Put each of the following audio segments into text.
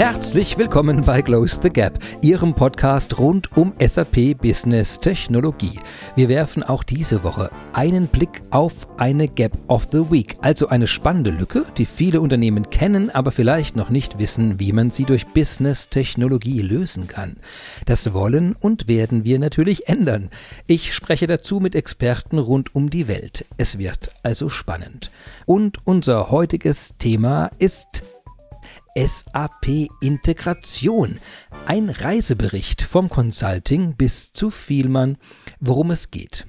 Herzlich willkommen bei Close the Gap, Ihrem Podcast rund um SAP Business Technologie. Wir werfen auch diese Woche einen Blick auf eine Gap of the Week, also eine spannende Lücke, die viele Unternehmen kennen, aber vielleicht noch nicht wissen, wie man sie durch Business Technologie lösen kann. Das wollen und werden wir natürlich ändern. Ich spreche dazu mit Experten rund um die Welt. Es wird also spannend. Und unser heutiges Thema ist SAP Integration. Ein Reisebericht vom Consulting bis zu Vielmann, worum es geht.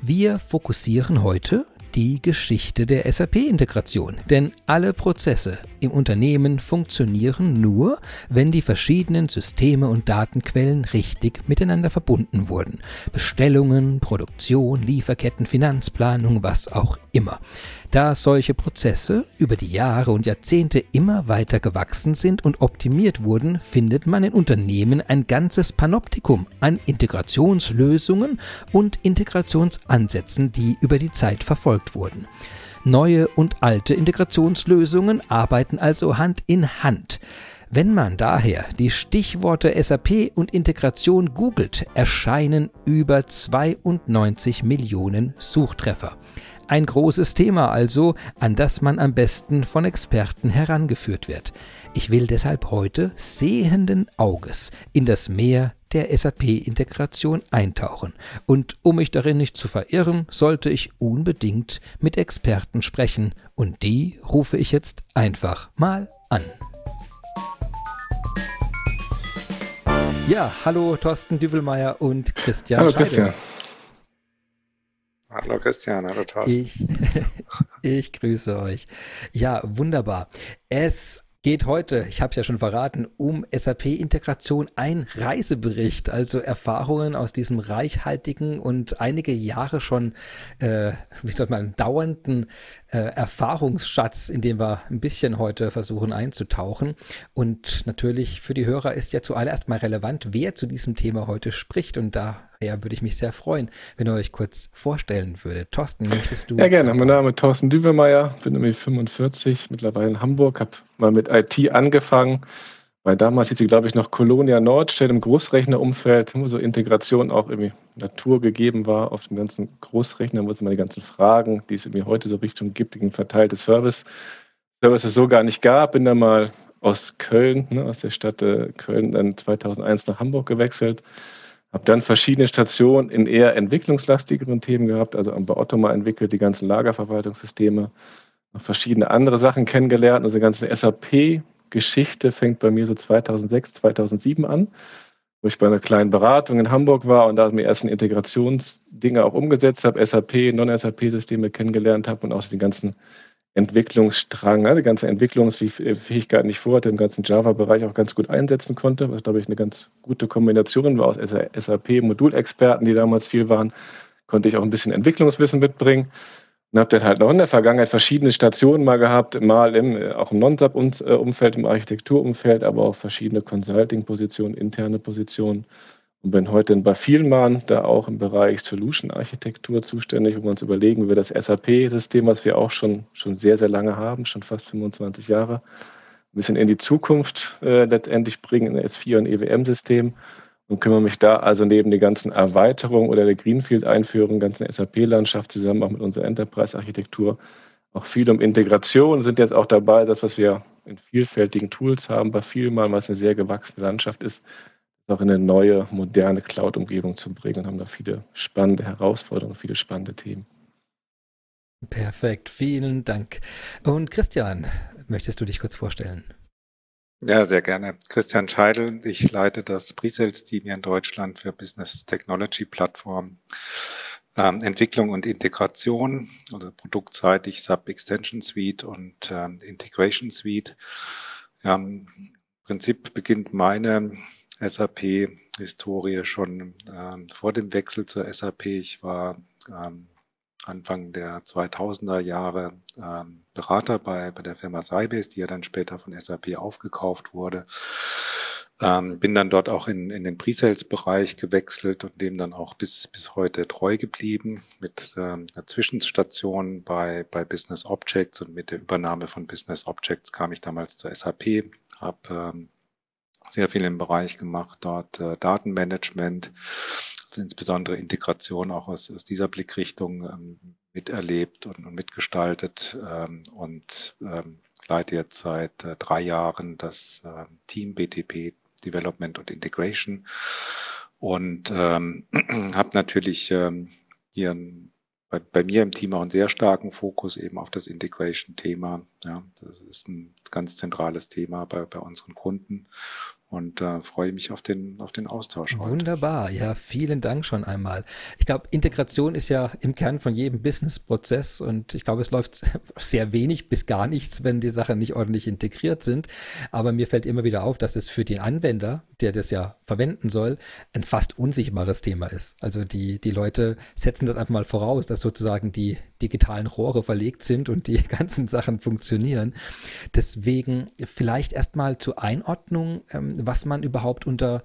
Wir fokussieren heute die Geschichte der SAP-Integration. Denn alle Prozesse im Unternehmen funktionieren nur, wenn die verschiedenen Systeme und Datenquellen richtig miteinander verbunden wurden. Bestellungen, Produktion, Lieferketten, Finanzplanung, was auch immer. Da solche Prozesse über die Jahre und Jahrzehnte immer weiter gewachsen sind und optimiert wurden, findet man in Unternehmen ein ganzes Panoptikum an Integrationslösungen und Integrationsansätzen, die über die Zeit verfolgt wurden. Neue und alte Integrationslösungen arbeiten also Hand in Hand. Wenn man daher die Stichworte SAP und Integration googelt, erscheinen über 92 Millionen Suchtreffer. Ein großes Thema also, an das man am besten von Experten herangeführt wird. Ich will deshalb heute sehenden Auges in das Meer der SAP-Integration eintauchen. Und um mich darin nicht zu verirren, sollte ich unbedingt mit Experten sprechen. Und die rufe ich jetzt einfach mal an. Ja, hallo Thorsten Düvelmeier und Christian Hallo Scheide. Christian. Hallo Christian, hallo Thorsten. Ich, ich grüße euch. Ja, wunderbar. Es geht heute, ich habe es ja schon verraten, um SAP-Integration, ein Reisebericht, also Erfahrungen aus diesem reichhaltigen und einige Jahre schon, äh, wie soll man, dauernden äh, Erfahrungsschatz, in dem wir ein bisschen heute versuchen einzutauchen. Und natürlich für die Hörer ist ja zuallererst mal relevant, wer zu diesem Thema heute spricht. Und daher würde ich mich sehr freuen, wenn ihr euch kurz vorstellen würdet. Thorsten, möchtest du? Ja, gerne. Mein Name ist Thorsten Düwemeyer, bin nämlich 45, mittlerweile in Hamburg, habe mal mit IT angefangen, weil damals hieß sie, glaube ich, noch Colonia Nordstedt im Großrechnerumfeld, wo so Integration auch irgendwie Natur gegeben war auf dem ganzen Großrechner, wo es immer die ganzen Fragen, die es irgendwie heute so Richtung gibt, ein verteiltes Service, Service es so gar nicht gab. Bin dann mal aus Köln, ne, aus der Stadt äh, Köln, dann 2001 nach Hamburg gewechselt. Habe dann verschiedene Stationen in eher entwicklungslastigeren Themen gehabt, also am Otto mal entwickelt, die ganzen Lagerverwaltungssysteme, noch verschiedene andere Sachen kennengelernt. Unsere ganze SAP-Geschichte fängt bei mir so 2006, 2007 an, wo ich bei einer kleinen Beratung in Hamburg war und da mir ersten Integrationsdinge auch umgesetzt habe, SAP, Non-SAP-Systeme kennengelernt habe und auch den ganzen Entwicklungsstrang, ne, die ganze Entwicklungsfähigkeit nicht vorhatte, im ganzen Java-Bereich auch ganz gut einsetzen konnte, was, glaube ich, eine ganz gute Kombination war aus SAP-Modulexperten, die damals viel waren, konnte ich auch ein bisschen Entwicklungswissen mitbringen. Und habe dann halt noch in der Vergangenheit verschiedene Stationen mal gehabt, mal im, auch im Non-SAP-Umfeld, im Architekturumfeld, aber auch verschiedene Consulting-Positionen, interne Positionen und bin heute bei Vielmann da auch im Bereich Solution Architektur zuständig, wo wir uns überlegen, wie wir das SAP-System, was wir auch schon, schon sehr, sehr lange haben, schon fast 25 Jahre, ein bisschen in die Zukunft äh, letztendlich bringen, in S4 und EWM-System und kümmere mich da also neben der ganzen Erweiterung oder der Greenfield-Einführung, ganzen SAP-Landschaft zusammen auch mit unserer Enterprise-Architektur auch viel um Integration, sind jetzt auch dabei, das, was wir in vielfältigen Tools haben, bei Vielmann, was eine sehr gewachsene Landschaft ist, auch in eine neue, moderne Cloud-Umgebung zu bringen und haben da viele spannende Herausforderungen, viele spannende Themen. Perfekt, vielen Dank. Und Christian, möchtest du dich kurz vorstellen? Ja, sehr gerne. Christian Scheidel, ich leite das Pre-Sales-Team hier in Deutschland für Business Technology Plattform. Ähm, Entwicklung und Integration, also produktseitig SAP Extension Suite und ähm, Integration Suite. Im Prinzip beginnt meine SAP-Historie schon ähm, vor dem Wechsel zur SAP. Ich war ähm, Anfang der 2000er Jahre ähm, Berater bei, bei der Firma Sybase, die ja dann später von SAP aufgekauft wurde. Ähm, bin dann dort auch in, in den Pre-Sales-Bereich gewechselt und dem dann auch bis, bis heute treu geblieben mit ähm, einer Zwischenstation bei, bei Business Objects und mit der Übernahme von Business Objects kam ich damals zur SAP, habe ähm, sehr viel im Bereich gemacht, dort äh, Datenmanagement, also insbesondere Integration auch aus, aus dieser Blickrichtung ähm, miterlebt und, und mitgestaltet ähm, und ähm, leite jetzt seit äh, drei Jahren das äh, Team BTP Development und Integration und ähm, habe natürlich ähm, hier ein bei, bei mir im Team auch einen sehr starken Fokus eben auf das Integration-Thema. Ja, das ist ein ganz zentrales Thema bei, bei unseren Kunden und äh, freue mich auf den, auf den Austausch. Heute. Wunderbar, ja, vielen Dank schon einmal. Ich glaube, Integration ist ja im Kern von jedem Business-Prozess und ich glaube, es läuft sehr wenig bis gar nichts, wenn die Sachen nicht ordentlich integriert sind. Aber mir fällt immer wieder auf, dass es für den Anwender, der das ja verwenden soll, ein fast unsichtbares Thema ist. Also die, die Leute setzen das einfach mal voraus, dass sozusagen die digitalen Rohre verlegt sind und die ganzen Sachen funktionieren. Deswegen vielleicht erstmal zur Einordnung. Ähm, was man überhaupt unter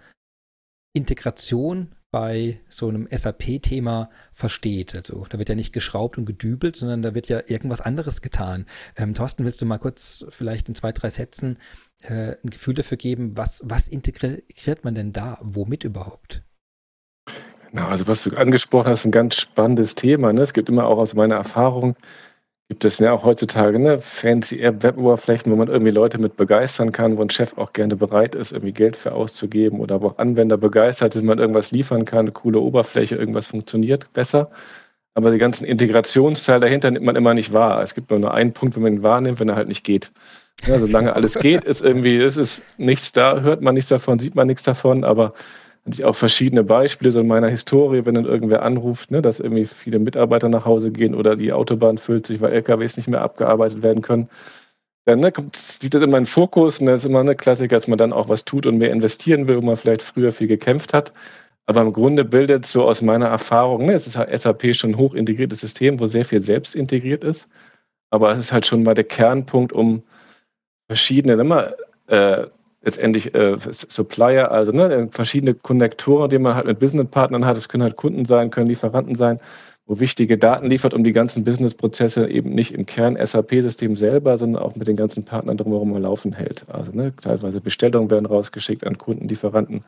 Integration bei so einem SAP-Thema versteht. Also da wird ja nicht geschraubt und gedübelt, sondern da wird ja irgendwas anderes getan. Ähm, Thorsten, willst du mal kurz vielleicht in zwei, drei Sätzen äh, ein Gefühl dafür geben, was, was integriert man denn da? Womit überhaupt? Genau, also was du angesprochen hast, ein ganz spannendes Thema. Ne? Es gibt immer auch aus meiner Erfahrung gibt es ja auch heutzutage ne, fancy App-Web-Oberflächen, wo man irgendwie Leute mit begeistern kann, wo ein Chef auch gerne bereit ist, irgendwie Geld für auszugeben oder wo Anwender begeistert sind, man irgendwas liefern kann, eine coole Oberfläche, irgendwas funktioniert besser. Aber die ganzen Integrationsteil dahinter nimmt man immer nicht wahr. Es gibt nur einen Punkt, wenn man ihn wahrnimmt, wenn er halt nicht geht. Ja, solange alles geht, ist irgendwie, ist, ist nichts da, hört man nichts davon, sieht man nichts davon, aber hatte ich auch verschiedene Beispiele so in meiner Historie, wenn dann irgendwer anruft, ne, dass irgendwie viele Mitarbeiter nach Hause gehen oder die Autobahn füllt sich, weil LKWs nicht mehr abgearbeitet werden können. Dann ne, kommt, sieht das immer in Fokus und das ist immer eine Klassiker, dass man dann auch was tut und mehr investieren will, wo man vielleicht früher viel gekämpft hat. Aber im Grunde bildet so aus meiner Erfahrung, ne, es ist halt SAP schon ein hoch integriertes System, wo sehr viel selbst integriert ist. Aber es ist halt schon mal der Kernpunkt, um verschiedene, immer, äh, letztendlich äh, Supplier, also ne, verschiedene Konnektoren, die man halt mit Businesspartnern hat. Es können halt Kunden sein, können Lieferanten sein, wo wichtige Daten liefert, um die ganzen Businessprozesse eben nicht im Kern SAP-System selber, sondern auch mit den ganzen Partnern drumherum am Laufen hält. Also ne, teilweise Bestellungen werden rausgeschickt an Kunden, Lieferanten,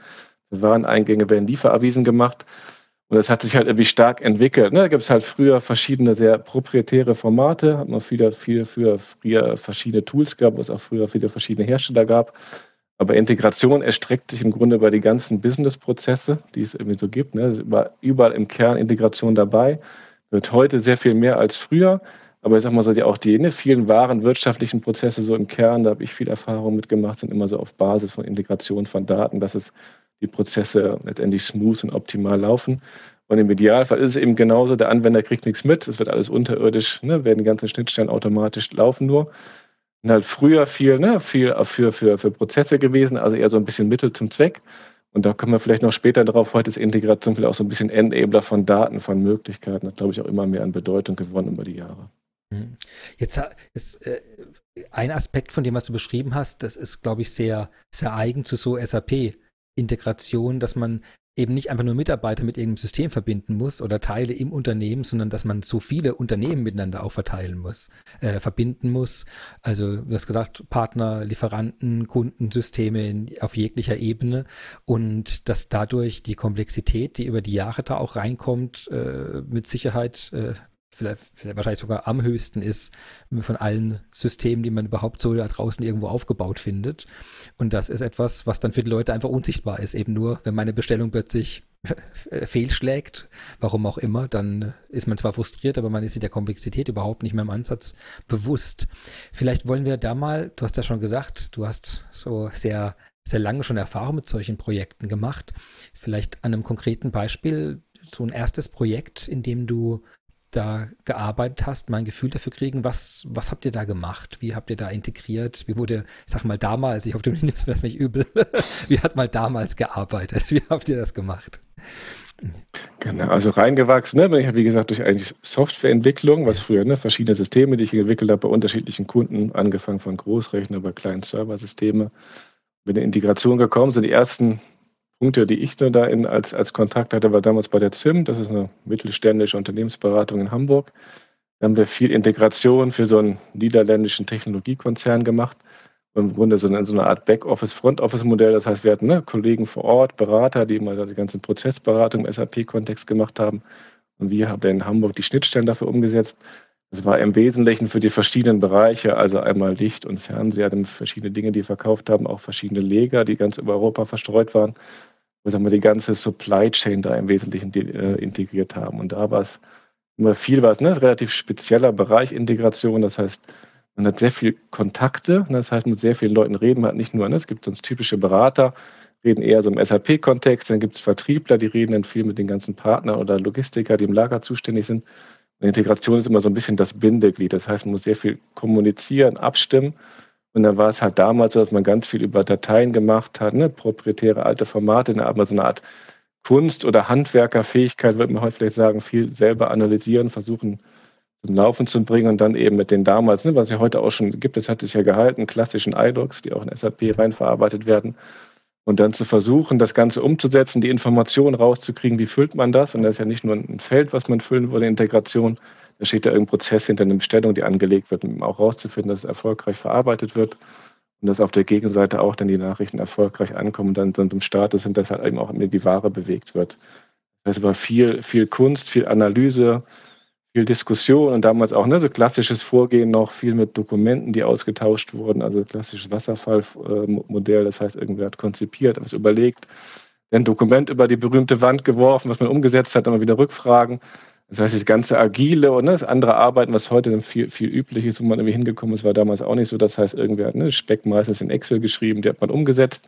Wareneingänge werden Lieferavisen gemacht. Und das hat sich halt irgendwie stark entwickelt. Ne? Da gibt es halt früher verschiedene sehr proprietäre Formate, hat man viele, viele für früher verschiedene Tools gab, wo es auch früher viele verschiedene Hersteller gab. Aber Integration erstreckt sich im Grunde bei den ganzen Business-Prozesse, die es irgendwie so gibt. Ne? Überall im Kern Integration dabei. Wird heute sehr viel mehr als früher. Aber ich sag mal so, die, auch die ne, vielen wahren wirtschaftlichen Prozesse so im Kern, da habe ich viel Erfahrung mitgemacht, sind immer so auf Basis von Integration von Daten, dass es die Prozesse letztendlich smooth und optimal laufen. Und im Idealfall ist es eben genauso, der Anwender kriegt nichts mit, es wird alles unterirdisch, ne, werden die ganzen Schnittstellen automatisch laufen nur halt früher viel, ne, viel für, für, für Prozesse gewesen, also eher so ein bisschen Mittel zum Zweck. Und da kommen wir vielleicht noch später drauf. Heute ist Integration vielleicht auch so ein bisschen Enabler von Daten, von Möglichkeiten. Das glaube ich auch immer mehr an Bedeutung gewonnen über die Jahre. Mhm. Jetzt ist äh, ein Aspekt von dem, was du beschrieben hast, das ist, glaube ich, sehr, sehr eigen zu so SAP-Integration, dass man eben nicht einfach nur Mitarbeiter mit irgendeinem System verbinden muss oder Teile im Unternehmen, sondern dass man so viele Unternehmen miteinander auch verteilen muss, äh, verbinden muss. Also du hast gesagt, Partner, Lieferanten, Kundensysteme in, auf jeglicher Ebene und dass dadurch die Komplexität, die über die Jahre da auch reinkommt, äh, mit Sicherheit äh, vielleicht, vielleicht wahrscheinlich sogar am höchsten ist von allen Systemen, die man überhaupt so da draußen irgendwo aufgebaut findet. Und das ist etwas, was dann für die Leute einfach unsichtbar ist. Eben nur, wenn meine Bestellung plötzlich fehlschlägt, warum auch immer, dann ist man zwar frustriert, aber man ist sich der Komplexität überhaupt nicht mehr im Ansatz bewusst. Vielleicht wollen wir da mal, du hast ja schon gesagt, du hast so sehr, sehr lange schon Erfahrung mit solchen Projekten gemacht. Vielleicht an einem konkreten Beispiel so ein erstes Projekt, in dem du da gearbeitet hast, mal ein Gefühl dafür kriegen, was, was habt ihr da gemacht? Wie habt ihr da integriert? Wie wurde, sag mal damals, ich hoffe, du nimmst mir das nicht übel, wie hat mal damals gearbeitet? Wie habt ihr das gemacht? Genau, also reingewachsen, ne, bin ich, wie gesagt, durch eigentlich Softwareentwicklung, was früher, ne, verschiedene Systeme, die ich entwickelt habe bei unterschiedlichen Kunden, angefangen von Großrechner über kleinen Serversysteme, mit der Integration gekommen sind die ersten Punkte, die ich da in, als, als Kontakt hatte, war damals bei der ZIM, das ist eine mittelständische Unternehmensberatung in Hamburg. Da haben wir viel Integration für so einen niederländischen Technologiekonzern gemacht, im Grunde so eine, so eine Art Backoffice, Front-Office-Modell. Das heißt, wir hatten ne, Kollegen vor Ort, Berater, die mal die ganze Prozessberatung im SAP-Kontext gemacht haben. Und wir haben in Hamburg die Schnittstellen dafür umgesetzt. Das war im Wesentlichen für die verschiedenen Bereiche, also einmal Licht und Fernseher, dann verschiedene Dinge, die verkauft haben, auch verschiedene Leger, die ganz über Europa verstreut waren. Wo wir die ganze Supply Chain da im Wesentlichen äh, integriert haben. Und da war es immer viel was, ne? relativ spezieller Bereich Integration. Das heißt, man hat sehr viel Kontakte, ne? das heißt, mit sehr vielen Leuten reden. Man hat nicht nur, ne? es gibt sonst typische Berater, reden eher so im SAP-Kontext, dann gibt es Vertriebler, die reden dann viel mit den ganzen Partnern oder Logistiker, die im Lager zuständig sind. Und Integration ist immer so ein bisschen das Bindeglied. Das heißt, man muss sehr viel kommunizieren, abstimmen. Und dann war es halt damals so, dass man ganz viel über Dateien gemacht hat, ne? proprietäre alte Formate, man so eine Art Kunst- oder Handwerkerfähigkeit, würde man heute vielleicht sagen, viel selber analysieren, versuchen zum Laufen zu bringen und dann eben mit den damals, ne, was ja heute auch schon gibt, das hat sich ja gehalten, klassischen iDocs, die auch in SAP reinverarbeitet werden. Und dann zu versuchen, das Ganze umzusetzen, die Informationen rauszukriegen, wie füllt man das? Und das ist ja nicht nur ein Feld, was man füllen würde, Integration, da steht ja irgendein Prozess hinter einer Bestellung, die angelegt wird, um auch rauszufinden, dass es erfolgreich verarbeitet wird und dass auf der Gegenseite auch dann die Nachrichten erfolgreich ankommen und dann, dann im Status sind, dass halt eben auch die Ware bewegt wird. Das heißt aber viel, viel Kunst, viel Analyse, viel Diskussion und damals auch ne, so klassisches Vorgehen noch, viel mit Dokumenten, die ausgetauscht wurden, also klassisches Wasserfallmodell, das heißt, irgendwer hat konzipiert, was überlegt, ein Dokument über die berühmte Wand geworfen, was man umgesetzt hat, immer wieder Rückfragen. Das heißt, das ganze Agile und ne, das andere Arbeiten, was heute viel, viel üblich ist, wo man irgendwie hingekommen ist, war damals auch nicht so. Das heißt, irgendwer hat ne, Speck meistens in Excel geschrieben, die hat man umgesetzt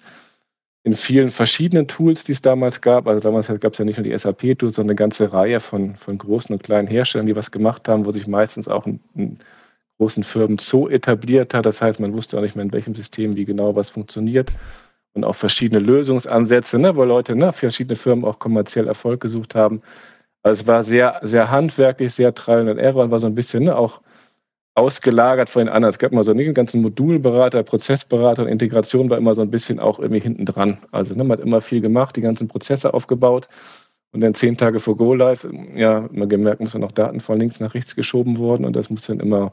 in vielen verschiedenen Tools, die es damals gab. Also damals gab es ja nicht nur die SAP-Tools, sondern eine ganze Reihe von, von großen und kleinen Herstellern, die was gemacht haben, wo sich meistens auch in, in großen Firmen so etabliert hat. Das heißt, man wusste auch nicht mehr, in welchem System wie genau was funktioniert. Und auch verschiedene Lösungsansätze, ne, wo Leute, ne, verschiedene Firmen auch kommerziell Erfolg gesucht haben. Also es war sehr, sehr handwerklich, sehr Trial and Error und war so ein bisschen ne, auch ausgelagert von den anderen. Es gab immer so einen ganzen Modulberater, Prozessberater und Integration war immer so ein bisschen auch irgendwie hinten dran. Also ne, man hat immer viel gemacht, die ganzen Prozesse aufgebaut und dann zehn Tage vor Go Live, ja, immer gemerkt, muss dann noch Daten von links nach rechts geschoben worden und das muss dann immer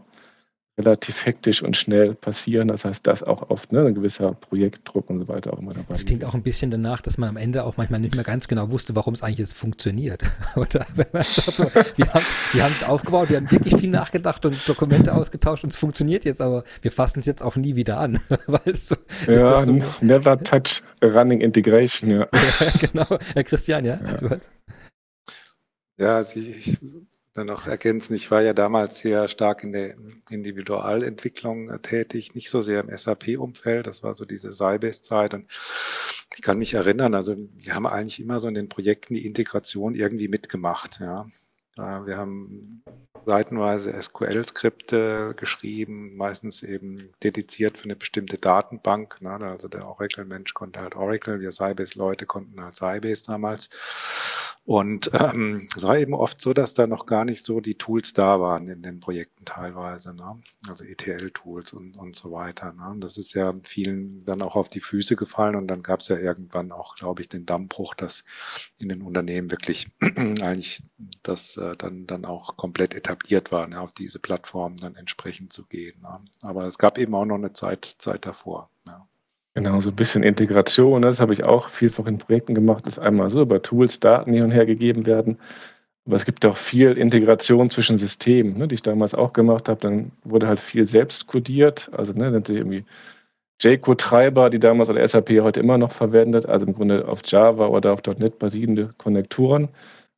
relativ hektisch und schnell passieren. Das heißt, das auch oft ne, ein gewisser Projektdruck und so weiter auch immer dabei. Das klingt auch ein bisschen danach, dass man am Ende auch manchmal nicht mehr ganz genau wusste, warum es eigentlich jetzt funktioniert. Oder wenn man sagt so, wir haben es aufgebaut, wir haben wirklich viel nachgedacht und Dokumente ausgetauscht und es funktioniert jetzt, aber wir fassen es jetzt auch nie wieder an. Weil so, ja, so, never touch running integration, ja. ja genau. Herr Christian, ja? Ja, ja also ich, dann noch ergänzen, ich war ja damals sehr stark in der Individualentwicklung äh, tätig, nicht so sehr im SAP-Umfeld. Das war so diese Sybase-Zeit. Und ich kann mich erinnern, also wir haben eigentlich immer so in den Projekten die Integration irgendwie mitgemacht. Ja. Wir haben seitenweise SQL-Skripte geschrieben, meistens eben dediziert für eine bestimmte Datenbank. Ne? Also der Oracle-Mensch konnte halt Oracle, wir Sybase-Leute konnten halt Sybase damals. Und ähm, es war eben oft so, dass da noch gar nicht so die Tools da waren in den Projekten teilweise, ne? also ETL-Tools und, und so weiter. Ne? Und das ist ja vielen dann auch auf die Füße gefallen und dann gab es ja irgendwann auch, glaube ich, den Dammbruch, dass in den Unternehmen wirklich eigentlich das äh, dann, dann auch komplett etabliert war, ne? auf diese Plattform dann entsprechend zu gehen. Ne? Aber es gab eben auch noch eine Zeit, Zeit davor. Ja. Genau, so ein bisschen Integration, ne? das habe ich auch vielfach in Projekten gemacht, ist einmal so über Tools Daten hin und her gegeben werden. Aber es gibt auch viel Integration zwischen Systemen, ne, die ich damals auch gemacht habe. Dann wurde halt viel selbst codiert, also ne, nennt sich irgendwie JCode-Treiber, die damals oder SAP heute immer noch verwendet, also im Grunde auf Java oder auf .NET basierende Konnektoren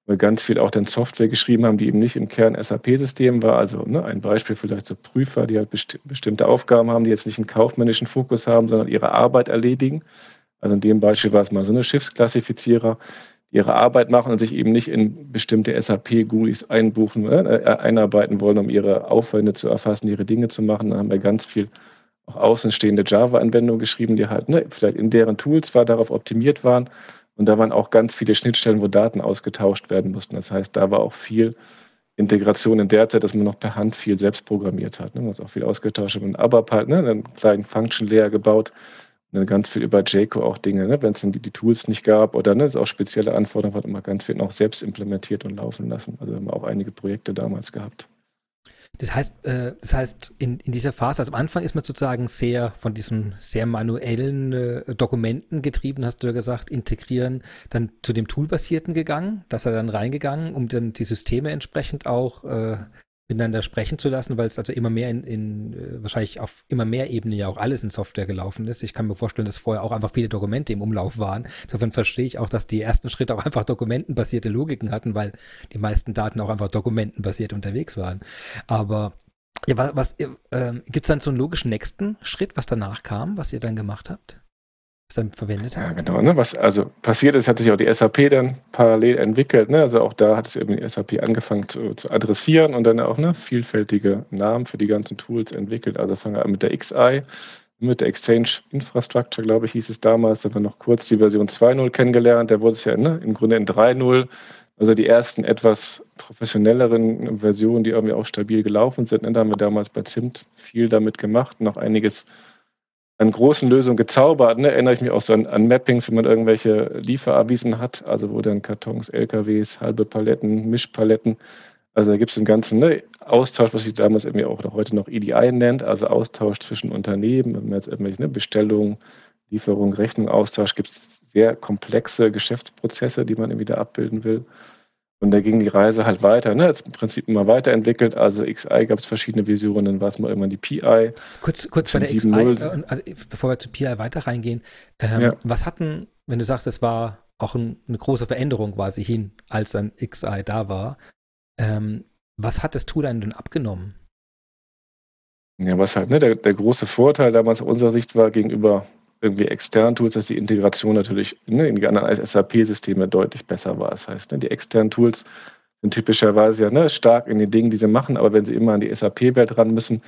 wir ganz viel auch dann Software geschrieben haben, die eben nicht im Kern SAP-System war. Also ne, ein Beispiel vielleicht so Prüfer, die halt besti bestimmte Aufgaben haben, die jetzt nicht einen kaufmännischen Fokus haben, sondern ihre Arbeit erledigen. Also in dem Beispiel war es mal so eine Schiffsklassifizierer, die ihre Arbeit machen und sich eben nicht in bestimmte SAP-GUIs einbuchen, äh, äh, einarbeiten wollen, um ihre Aufwände zu erfassen, ihre Dinge zu machen. Da haben wir ganz viel auch außenstehende Java-Anwendungen geschrieben, die halt ne, vielleicht in deren Tools zwar darauf optimiert waren, und da waren auch ganz viele Schnittstellen, wo Daten ausgetauscht werden mussten. Das heißt, da war auch viel Integration in der Zeit, dass man noch per Hand viel selbst programmiert hat. Ne? Man hat auch viel ausgetauscht und ABAP halt, ne? einen kleinen Function Layer gebaut und dann ganz viel über Jco auch Dinge, ne? wenn es dann die, die, Tools nicht gab oder ne, es auch spezielle Anforderungen hat, immer ganz viel noch selbst implementiert und laufen lassen. Also haben wir auch einige Projekte damals gehabt. Das heißt, äh, das heißt in, in dieser Phase, also am Anfang ist man sozusagen sehr von diesem sehr manuellen äh, Dokumenten getrieben, hast du ja gesagt, integrieren, dann zu dem Toolbasierten gegangen, dass er dann reingegangen, um dann die Systeme entsprechend auch äh, miteinander sprechen zu lassen, weil es also immer mehr in, in äh, wahrscheinlich auf immer mehr Ebenen ja auch alles in Software gelaufen ist. Ich kann mir vorstellen, dass vorher auch einfach viele Dokumente im Umlauf waren. Insofern verstehe ich auch, dass die ersten Schritte auch einfach dokumentenbasierte Logiken hatten, weil die meisten Daten auch einfach dokumentenbasiert unterwegs waren. Aber ja, was, was äh, gibt es dann so einen logischen nächsten Schritt, was danach kam, was ihr dann gemacht habt? Dann verwendet hat. Ja, genau. Ne? Was also passiert ist, hat sich auch die SAP dann parallel entwickelt. Ne? Also auch da hat es eben die SAP angefangen zu, zu, adressieren und dann auch ne, vielfältige Namen für die ganzen Tools entwickelt. Also fangen wir an mit der XI, mit der Exchange Infrastructure, glaube ich, hieß es damals. Da haben wir noch kurz die Version 2.0 kennengelernt. Da wurde es ja ne, im Grunde in 3.0 also die ersten etwas professionelleren Versionen, die irgendwie auch stabil gelaufen sind. Ne? Da haben wir damals bei Zimt viel damit gemacht, noch einiges an großen Lösungen gezaubert. Ne? Erinnere ich mich auch so an, an Mappings, wenn man irgendwelche Lieferavisen hat, also wo dann Kartons, LKWs, halbe Paletten, Mischpaletten. Also da gibt es einen ganzen ne, Austausch, was sich damals irgendwie auch heute noch EDI nennt, also Austausch zwischen Unternehmen, wenn man jetzt irgendwelche ne, Bestellungen, Lieferung, Rechnung, Austausch, gibt es sehr komplexe Geschäftsprozesse, die man irgendwie da abbilden will. Und da ging die Reise halt weiter. Ne? Jetzt im Prinzip immer weiterentwickelt. Also XI gab es verschiedene Visionen, dann war es mal irgendwann die PI. Kurz, kurz bei der XI, äh, also bevor wir zu PI weiter reingehen, ähm, ja. was hatten, wenn du sagst, es war auch ein, eine große Veränderung quasi hin, als dann XI da war, ähm, was hat das Tool denn abgenommen? Ja, was halt ne, der, der große Vorteil damals aus unserer Sicht war gegenüber irgendwie externen Tools, dass die Integration natürlich ne, in die anderen SAP-Systeme deutlich besser war. Das heißt, ne, die externen Tools sind typischerweise ja ne, stark in den Dingen, die sie machen, aber wenn sie immer an die SAP-Welt ran müssen,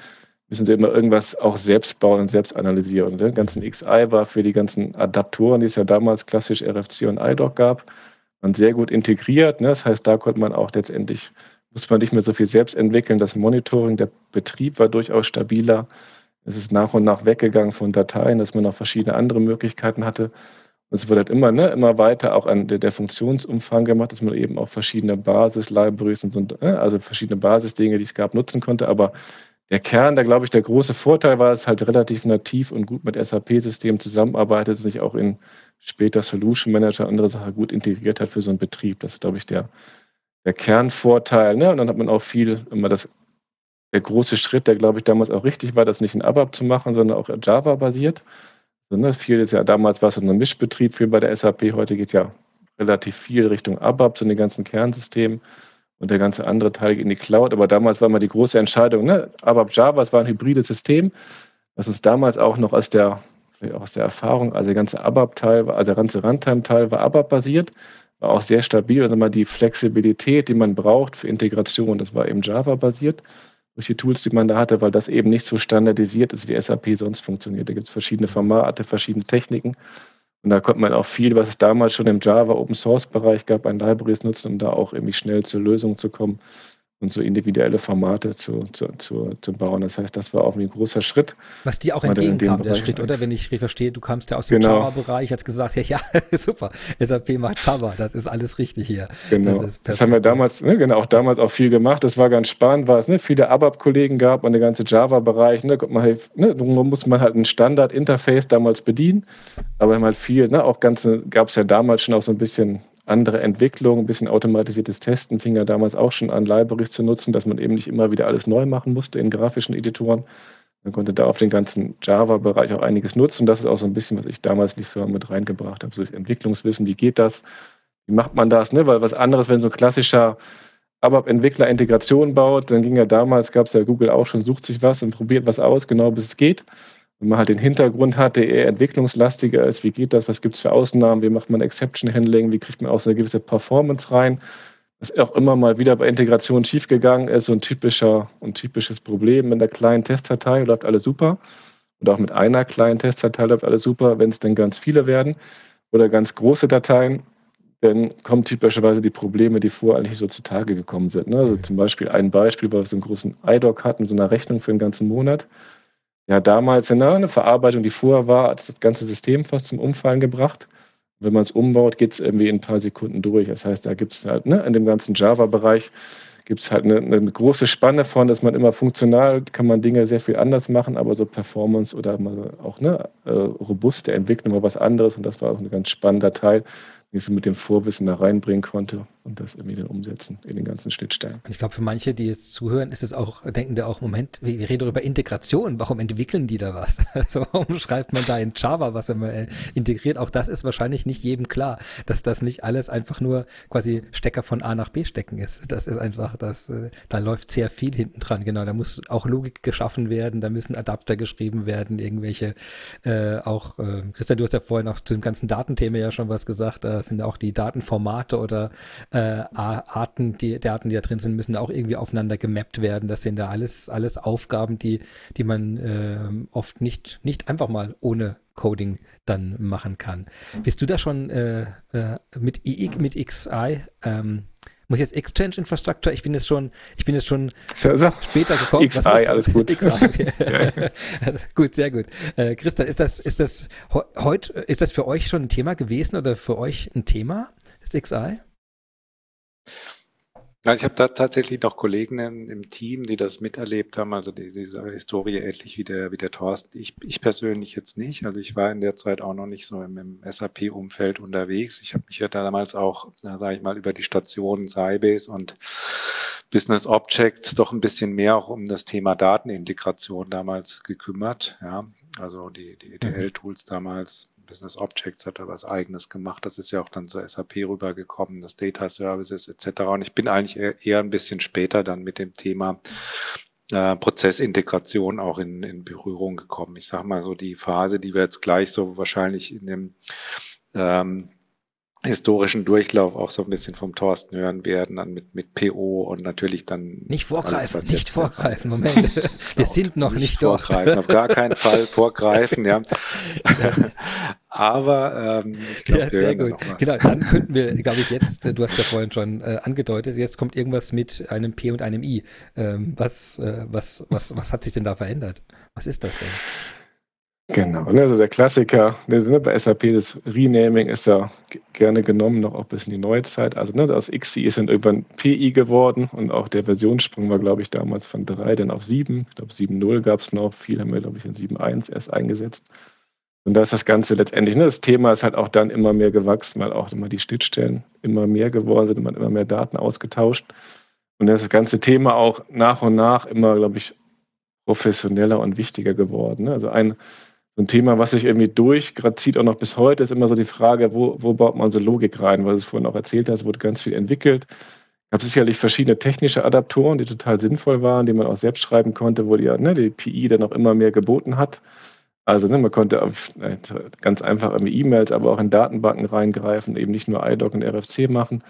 müssen sie immer irgendwas auch selbst bauen und selbst analysieren. Der ganzen XI war für die ganzen Adaptoren, die es ja damals klassisch RFC und iDoc gab, man sehr gut integriert. Ne? Das heißt, da konnte man auch letztendlich, muss man nicht mehr so viel selbst entwickeln. Das Monitoring, der Betrieb war durchaus stabiler. Es ist nach und nach weggegangen von Dateien, dass man noch verschiedene andere Möglichkeiten hatte. Und es wird halt immer, ne, immer weiter auch an der, der Funktionsumfang gemacht, dass man eben auch verschiedene Basis-Libraries und so, ne, also verschiedene Basisdinge, die es gab, nutzen konnte. Aber der Kern, da glaube ich, der große Vorteil war, dass es halt relativ nativ und gut mit SAP-Systemen zusammenarbeitet, sich auch in später Solution Manager andere Sachen gut integriert hat für so einen Betrieb. Das ist, glaube ich, der, der Kernvorteil. Ne? Und dann hat man auch viel immer das der große Schritt, der glaube ich damals auch richtig war, das nicht in ABAP zu machen, sondern auch Java-basiert. Also, ne, viel ist ja damals war es ein Mischbetrieb viel bei der SAP, heute geht ja relativ viel Richtung ABAP, so den ganzen Kernsystemen und der ganze andere Teil geht in die Cloud. Aber damals war mal die große Entscheidung, ne, ABAP Java, es war ein hybrides System, was uns damals auch noch aus der, aus der Erfahrung, also der ganze ABAP-Teil, also der ganze Runtime-Teil war ABAP-basiert, war auch sehr stabil. Also mal die Flexibilität, die man braucht für Integration, das war eben Java-basiert durch die Tools, die man da hatte, weil das eben nicht so standardisiert ist, wie SAP sonst funktioniert. Da gibt es verschiedene Formate, verschiedene Techniken. Und da konnte man auch viel, was es damals schon im Java Open Source Bereich gab, an Libraries nutzen, um da auch irgendwie schnell zur Lösung zu kommen und so individuelle Formate zu, zu, zu, zu bauen. Das heißt, das war auch ein großer Schritt. Was dir auch entgegenkam, der Schritt, oder? Wenn ich richtig verstehe, du kamst ja aus dem genau. Java-Bereich, hast gesagt, ja, ja, super, SAP macht Java, das ist alles richtig hier. Genau. Das, das haben wir damals, ne, genau, auch damals auch viel gemacht. Das war ganz spannend, weil es ne, viele ABAP-Kollegen gab und der ganze Java-Bereich, ne, man halt, ne, muss man halt ein Standard-Interface damals bedienen, aber halt viel, ne, auch ganze, gab es ja damals schon auch so ein bisschen andere Entwicklung, ein bisschen automatisiertes Testen fing ja damals auch schon an, Libraries zu nutzen, dass man eben nicht immer wieder alles neu machen musste in grafischen Editoren. Man konnte da auf den ganzen Java-Bereich auch einiges nutzen. Das ist auch so ein bisschen, was ich damals in die Firma mit reingebracht habe. So das Entwicklungswissen, wie geht das? Wie macht man das? Ne? Weil was anderes, wenn so ein klassischer ABAP-Entwickler Integration baut, dann ging ja damals, gab es ja Google auch schon, sucht sich was und probiert was aus, genau bis es geht. Wenn man halt den Hintergrund hat, der eher entwicklungslastiger ist, wie geht das, was gibt es für Ausnahmen, wie macht man Exception Handling, wie kriegt man auch so eine gewisse Performance rein, was auch immer mal wieder bei Integration schiefgegangen ist, so ein typischer und typisches Problem mit einer kleinen Testdatei läuft alles super. Oder auch mit einer kleinen Testdatei läuft alles super, wenn es denn ganz viele werden oder ganz große Dateien, dann kommen typischerweise die Probleme, die vorher eigentlich so zutage gekommen sind. Ne? Also mhm. zum Beispiel ein Beispiel, weil wir so einen großen iDoc hatten, so eine Rechnung für den ganzen Monat ja damals ne, eine Verarbeitung, die vorher war, hat das ganze System fast zum Umfallen gebracht. Wenn man es umbaut, geht es irgendwie in ein paar Sekunden durch. Das heißt, da gibt es halt ne, in dem ganzen Java-Bereich gibt es halt eine, eine, große Spanne von, dass man immer funktional kann man Dinge sehr viel anders machen, aber so Performance oder auch ne, äh, robuste Entwicklung war was anderes und das war auch ein ganz spannender Teil ich so mit dem Vorwissen da reinbringen konnte und das irgendwie dann umsetzen in den ganzen Schnittstellen. Und ich glaube, für manche, die jetzt zuhören, ist es auch, denken da auch, Moment, wir, reden darüber Integration, warum entwickeln die da was? Also warum schreibt man da in Java was, wenn man äh, integriert? Auch das ist wahrscheinlich nicht jedem klar, dass das nicht alles einfach nur quasi Stecker von A nach B stecken ist. Das ist einfach, das, äh, da läuft sehr viel hinten dran, genau. Da muss auch Logik geschaffen werden, da müssen Adapter geschrieben werden, irgendwelche, äh, auch, äh, Christian, du hast ja vorhin auch zu dem ganzen Datenthema ja schon was gesagt, da sind auch die Datenformate oder äh, Arten, die, die Arten, die da drin sind, müssen auch irgendwie aufeinander gemappt werden. Das sind da alles, alles Aufgaben, die, die man äh, oft nicht, nicht einfach mal ohne Coding dann machen kann. Bist du da schon äh, äh, mit, I, mit XI ähm, muss ich jetzt Exchange Infrastructure? Ich bin jetzt schon, ich bin jetzt schon also, später gekommen. XI, alles gut. XI. gut, sehr gut. Äh, Christian, ist das, ist das heute, ist das für euch schon ein Thema gewesen oder für euch ein Thema, das XI? Ja, ich habe da tatsächlich noch Kollegen im Team, die das miterlebt haben, also die, diese Historie ähnlich wie der, wie der Thorsten. Ich, ich persönlich jetzt nicht. Also ich war in der Zeit auch noch nicht so im, im SAP-Umfeld unterwegs. Ich habe mich ja damals auch, sage ich mal, über die Stationen Sybase und Business Objects doch ein bisschen mehr auch um das Thema Datenintegration damals gekümmert. Ja, also die, die ETL-Tools damals Business Objects hat da was eigenes gemacht. Das ist ja auch dann zur SAP rübergekommen, das Data Services etc. Und ich bin eigentlich eher, ein bisschen später dann mit dem Thema äh, Prozessintegration auch in, in Berührung gekommen. Ich sage mal so die Phase, die wir jetzt gleich so wahrscheinlich in dem ähm, historischen Durchlauf auch so ein bisschen vom Thorsten hören werden, dann mit, mit PO und natürlich dann. Nicht vorgreifen, alles, nicht vorgreifen, Moment. Wir sind noch nicht, nicht vorgreifen, dort. auf gar keinen Fall vorgreifen, ja. Aber ähm, ich glaube, ja, sehr gut. Genau, dann könnten wir, glaube ich, jetzt, du hast ja vorhin schon äh, angedeutet, jetzt kommt irgendwas mit einem P und einem I. Ähm, was, äh, was, was, was hat sich denn da verändert? Was ist das denn? Genau, ne, also der Klassiker, ne, bei SAP das Renaming ist ja gerne genommen, noch auch bis in die Neuzeit. Also ne, aus XI ist dann irgendwann PI geworden und auch der Versionssprung war, glaube ich, damals von 3 dann auf 7. Ich glaube 7.0 gab es noch, viel haben wir, glaube ich, in 7.1 erst eingesetzt. Und da ist das Ganze letztendlich, ne, das Thema ist halt auch dann immer mehr gewachsen, weil auch immer die Schnittstellen immer mehr geworden sind, man immer mehr Daten ausgetauscht. Und das ganze Thema auch nach und nach immer, glaube ich, professioneller und wichtiger geworden. Ne? Also ein so ein Thema, was sich irgendwie durch, gerade zieht auch noch bis heute, ist immer so die Frage, wo, wo baut man so Logik rein, weil du es vorhin auch erzählt hast, wurde ganz viel entwickelt. Es gab sicherlich verschiedene technische Adaptoren, die total sinnvoll waren, die man auch selbst schreiben konnte, wo die, ne, die PI dann auch immer mehr geboten hat. Also ne, man konnte auf, äh, ganz einfach irgendwie E-Mails, aber auch in Datenbanken reingreifen, eben nicht nur iDoc und RFC machen.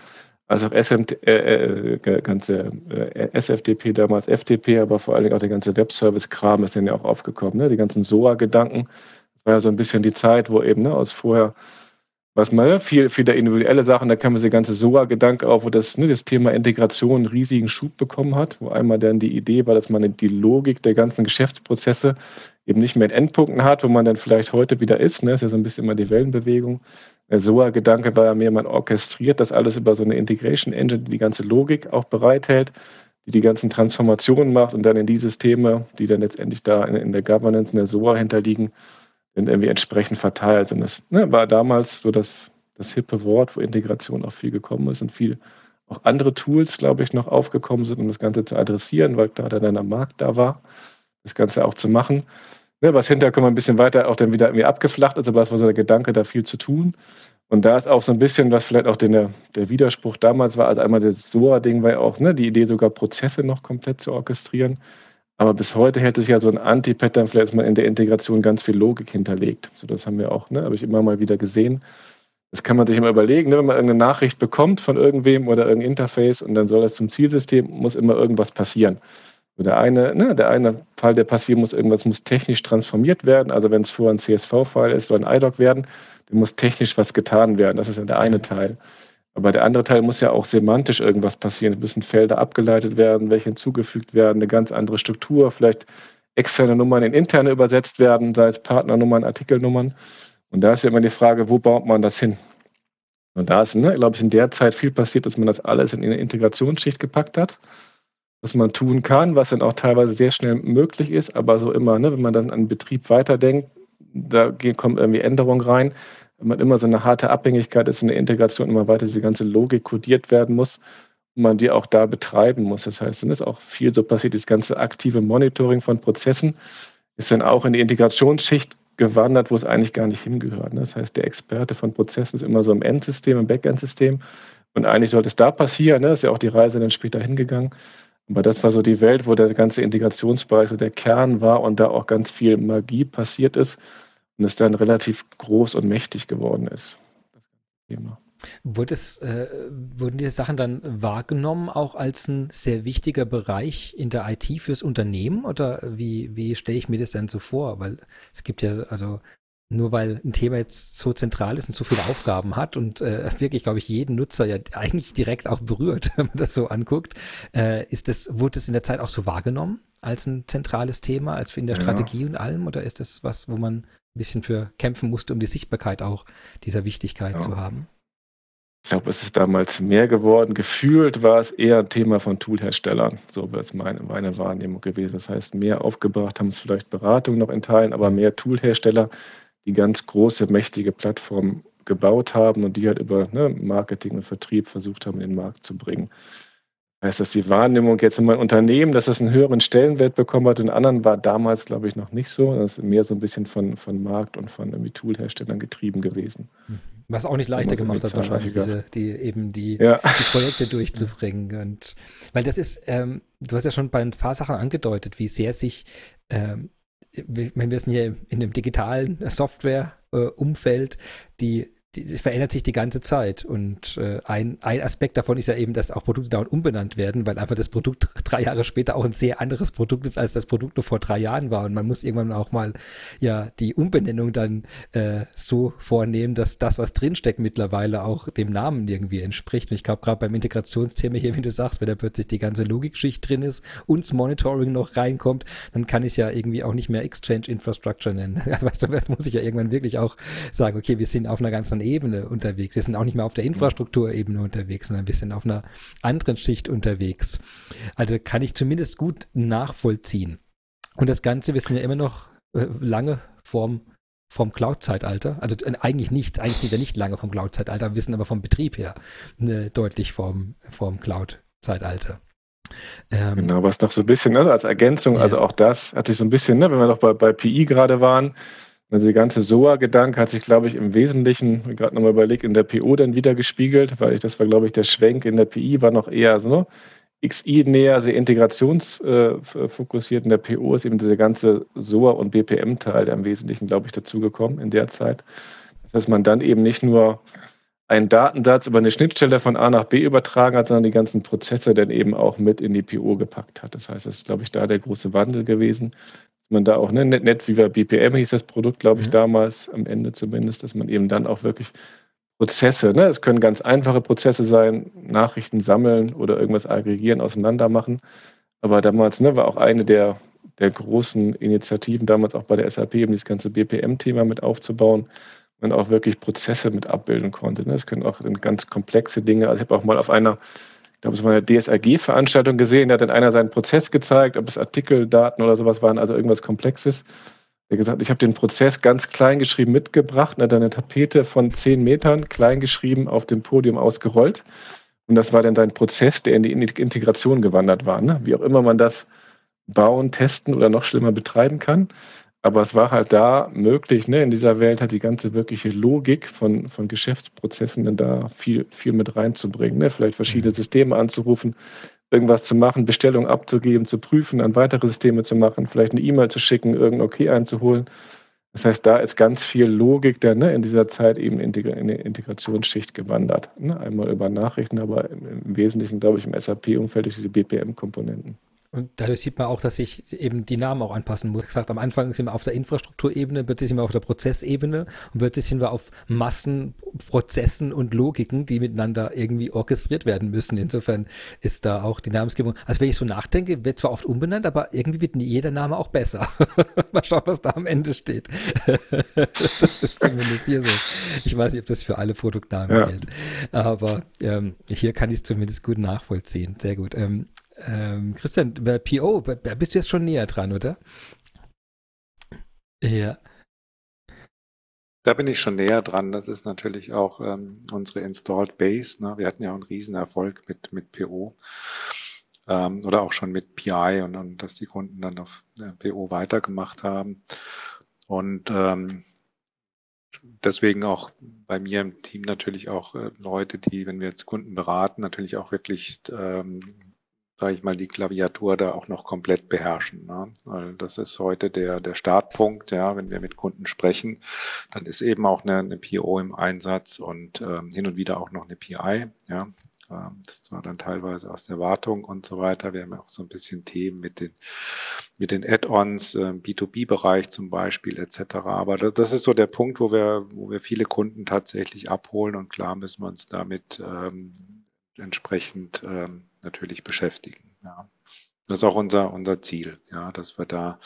Also auch SMT, äh, äh, ganze äh, SFTP, damals FTP, aber vor allen Dingen auch der ganze Webservice-Kram ist dann ja auch aufgekommen. Ne? Die ganzen SOA-Gedanken. Das war ja so ein bisschen die Zeit, wo eben ne, aus vorher, was man, ne, viel, viele individuelle Sachen, da kam diese ganze SOA-Gedanke auf, wo das, ne, das Thema Integration einen riesigen Schub bekommen hat, wo einmal dann die Idee war, dass man die Logik der ganzen Geschäftsprozesse eben nicht mehr in Endpunkten hat, wo man dann vielleicht heute wieder ist. Ne? Ist ja so ein bisschen immer die Wellenbewegung. Der SOA-Gedanke war ja mehr, man orchestriert das alles über so eine Integration Engine, die die ganze Logik auch bereithält, die die ganzen Transformationen macht und dann in die Systeme, die dann letztendlich da in, in der Governance, in der SOA hinterliegen, dann irgendwie entsprechend verteilt. Und das ne, war damals so das, das hippe Wort, wo Integration auch viel gekommen ist und viel auch andere Tools, glaube ich, noch aufgekommen sind, um das Ganze zu adressieren, weil gerade dann der Markt da war, das Ganze auch zu machen. Ne, was hinterher kommt ein bisschen weiter auch dann wieder irgendwie abgeflacht ist, aber es war so der Gedanke, da viel zu tun. Und da ist auch so ein bisschen, was vielleicht auch den, der Widerspruch damals war, also einmal das SOA-Ding war ja auch ne, die Idee, sogar Prozesse noch komplett zu orchestrieren. Aber bis heute hätte sich ja so ein Anti-Pattern vielleicht mal in der Integration ganz viel Logik hinterlegt. So, das haben wir auch, ne, habe ich immer mal wieder gesehen. Das kann man sich immer überlegen, ne, wenn man irgendeine Nachricht bekommt von irgendwem oder irgendein Interface und dann soll das zum Zielsystem, muss immer irgendwas passieren. Der eine, ne, der eine Fall, der passieren muss, irgendwas muss technisch transformiert werden. Also wenn es vorher ein CSV-File ist, soll ein IDOC werden, dann muss technisch was getan werden. Das ist ja der eine Teil. Aber der andere Teil muss ja auch semantisch irgendwas passieren. Es müssen Felder abgeleitet werden, welche hinzugefügt werden, eine ganz andere Struktur, vielleicht externe Nummern in interne übersetzt werden, sei es Partnernummern, Artikelnummern. Und da ist ja immer die Frage, wo baut man das hin? Und da ist, ne, glaube ich, in der Zeit viel passiert, dass man das alles in eine Integrationsschicht gepackt hat, was man tun kann, was dann auch teilweise sehr schnell möglich ist, aber so immer, ne, wenn man dann an Betrieb weiterdenkt, da kommen irgendwie Änderungen rein, wenn man immer so eine harte Abhängigkeit ist in der Integration, immer weiter diese ganze Logik kodiert werden muss und man die auch da betreiben muss. Das heißt, dann ist auch viel so passiert, das ganze aktive Monitoring von Prozessen ist dann auch in die Integrationsschicht gewandert, wo es eigentlich gar nicht hingehört. Das heißt, der Experte von Prozessen ist immer so im Endsystem, im Backend-System. Und eigentlich sollte es da passieren. Ne? Ist ja auch die Reise dann später hingegangen. Aber das war so die Welt, wo der ganze Integrationsbereich so der Kern war und da auch ganz viel Magie passiert ist und es dann relativ groß und mächtig geworden ist. Das Thema. Wurde es, äh, wurden diese Sachen dann wahrgenommen auch als ein sehr wichtiger Bereich in der IT fürs Unternehmen oder wie, wie stelle ich mir das denn so vor? Weil es gibt ja, also nur weil ein Thema jetzt so zentral ist und so viele Aufgaben hat und äh, wirklich, glaube ich, jeden Nutzer ja eigentlich direkt auch berührt, wenn man das so anguckt, äh, ist das, wurde es in der Zeit auch so wahrgenommen als ein zentrales Thema, als in der ja. Strategie und allem oder ist das was, wo man ein bisschen für kämpfen musste, um die Sichtbarkeit auch dieser Wichtigkeit ja. zu haben? Ich glaube, es ist damals mehr geworden. Gefühlt war es eher ein Thema von Toolherstellern. So wäre es meine, meine Wahrnehmung gewesen. Das heißt, mehr aufgebracht haben es vielleicht Beratung noch in Teilen, aber mehr Toolhersteller, die ganz große, mächtige Plattformen gebaut haben und die halt über ne, Marketing und Vertrieb versucht haben, in den Markt zu bringen. Heißt, dass die Wahrnehmung jetzt in meinem Unternehmen, dass das einen höheren Stellenwert bekommen hat, in anderen war damals, glaube ich, noch nicht so. Das ist mehr so ein bisschen von, von Markt und von irgendwie Toolherstellern getrieben gewesen. Mhm. Was auch nicht leichter gemacht hat, wahrscheinlich, diese, die eben die, ja. die Projekte durchzubringen. Und weil das ist, ähm, du hast ja schon bei ein paar Sachen angedeutet, wie sehr sich, ähm, wenn wir es hier in dem digitalen Software-Umfeld, äh, die es verändert sich die ganze Zeit. Und äh, ein, ein Aspekt davon ist ja eben, dass auch Produkte dauernd umbenannt werden, weil einfach das Produkt drei Jahre später auch ein sehr anderes Produkt ist, als das Produkt nur vor drei Jahren war. Und man muss irgendwann auch mal ja die Umbenennung dann äh, so vornehmen, dass das, was drinsteckt, mittlerweile auch dem Namen irgendwie entspricht. Und ich glaube, gerade beim Integrationsthema hier, wie du sagst, wenn da plötzlich die ganze Logikschicht drin ist und das Monitoring noch reinkommt, dann kann ich es ja irgendwie auch nicht mehr Exchange Infrastructure nennen. weißt du, muss ich ja irgendwann wirklich auch sagen, okay, wir sind auf einer ganz anderen Ebene unterwegs. Wir sind auch nicht mehr auf der Infrastrukturebene unterwegs, sondern wir sind auf einer anderen Schicht unterwegs. Also kann ich zumindest gut nachvollziehen. Und das Ganze, wir sind ja immer noch äh, lange vorm, vom Cloud-Zeitalter. Also äh, eigentlich nicht, eigentlich sind wir nicht lange vom Cloud-Zeitalter, wir sind aber vom Betrieb her äh, deutlich vorm, vorm Cloud-Zeitalter. Ähm, genau, was noch so ein bisschen ne, als Ergänzung, ja. also auch das hat sich so ein bisschen, ne, wenn wir noch bei, bei PI gerade waren, also der ganze SOA-Gedanke hat sich, glaube ich, im Wesentlichen, gerade nochmal überlegt, in der PO dann wieder gespiegelt, weil ich, das war, glaube ich, der Schwenk in der PI war noch eher so, ne? XI näher, sehr integrationsfokussiert. In der PO ist eben dieser ganze SOA- und BPM-Teil, der im Wesentlichen, glaube ich, dazugekommen in der Zeit. Dass man dann eben nicht nur einen Datensatz über eine Schnittstelle von A nach B übertragen hat, sondern die ganzen Prozesse dann eben auch mit in die PO gepackt hat. Das heißt, das ist, glaube ich, da der große Wandel gewesen, man da auch, ne, net, net wie wir BPM hieß das Produkt, glaube ich, mhm. damals, am Ende zumindest, dass man eben dann auch wirklich Prozesse, ne, es können ganz einfache Prozesse sein, Nachrichten sammeln oder irgendwas aggregieren, auseinander machen. Aber damals ne, war auch eine der, der großen Initiativen, damals auch bei der SAP, eben das ganze BPM-Thema mit aufzubauen, man auch wirklich Prozesse mit abbilden konnte. Ne. Es können auch ganz komplexe Dinge, also ich habe auch mal auf einer ich glaube, es war eine DSRG-Veranstaltung gesehen, da hat dann einer seinen Prozess gezeigt, ob es Artikeldaten oder sowas waren, also irgendwas Komplexes. Er hat gesagt, ich habe den Prozess ganz klein geschrieben mitgebracht, hat eine Tapete von zehn Metern klein geschrieben auf dem Podium ausgerollt. Und das war dann sein Prozess, der in die Integration gewandert war. Ne? Wie auch immer man das bauen, testen oder noch schlimmer betreiben kann. Aber es war halt da möglich, ne, in dieser Welt halt die ganze wirkliche Logik von, von Geschäftsprozessen dann da viel, viel mit reinzubringen. Ne? Vielleicht verschiedene mhm. Systeme anzurufen, irgendwas zu machen, Bestellungen abzugeben, zu prüfen, an weitere Systeme zu machen, vielleicht eine E-Mail zu schicken, irgendein Okay einzuholen. Das heißt, da ist ganz viel Logik dann ne, in dieser Zeit eben in die Integrationsschicht gewandert. Ne? Einmal über Nachrichten, aber im, im Wesentlichen, glaube ich, im SAP-Umfeld durch diese BPM-Komponenten. Und dadurch sieht man auch, dass sich eben die Namen auch anpassen muss. Wie gesagt, am Anfang sind wir auf der Infrastrukturebene, plötzlich sind wir auf der Prozessebene und plötzlich sind wir auf Massen, Prozessen und Logiken, die miteinander irgendwie orchestriert werden müssen. Insofern ist da auch die Namensgebung. Also wenn ich so nachdenke, wird zwar oft umbenannt, aber irgendwie wird jeder Name auch besser. Mal schauen, was da am Ende steht. das ist zumindest hier so. Ich weiß nicht, ob das für alle Produktnamen ja. gilt. Aber ähm, hier kann ich es zumindest gut nachvollziehen. Sehr gut. Ähm, ähm, Christian, bei PO, bist du jetzt schon näher dran, oder? Ja. Da bin ich schon näher dran. Das ist natürlich auch ähm, unsere Installed Base. Ne? Wir hatten ja auch einen riesen Erfolg mit, mit PO ähm, oder auch schon mit PI und, und dass die Kunden dann auf äh, PO weitergemacht haben. Und ähm, deswegen auch bei mir im Team natürlich auch äh, Leute, die, wenn wir jetzt Kunden beraten, natürlich auch wirklich ähm, sage ich mal, die Klaviatur da auch noch komplett beherrschen. Ne? Weil das ist heute der, der Startpunkt, ja, wenn wir mit Kunden sprechen, dann ist eben auch eine, eine PO im Einsatz und ähm, hin und wieder auch noch eine PI, ja. Ähm, das war dann teilweise aus der Wartung und so weiter. Wir haben auch so ein bisschen Themen mit den, mit den Add-ons, äh, B2B-Bereich zum Beispiel etc. Aber das, das, ist so der Punkt, wo wir, wo wir viele Kunden tatsächlich abholen und klar müssen wir uns damit ähm, entsprechend ähm, natürlich beschäftigen. Ja. Das ist auch unser, unser Ziel, ja, dass wir da,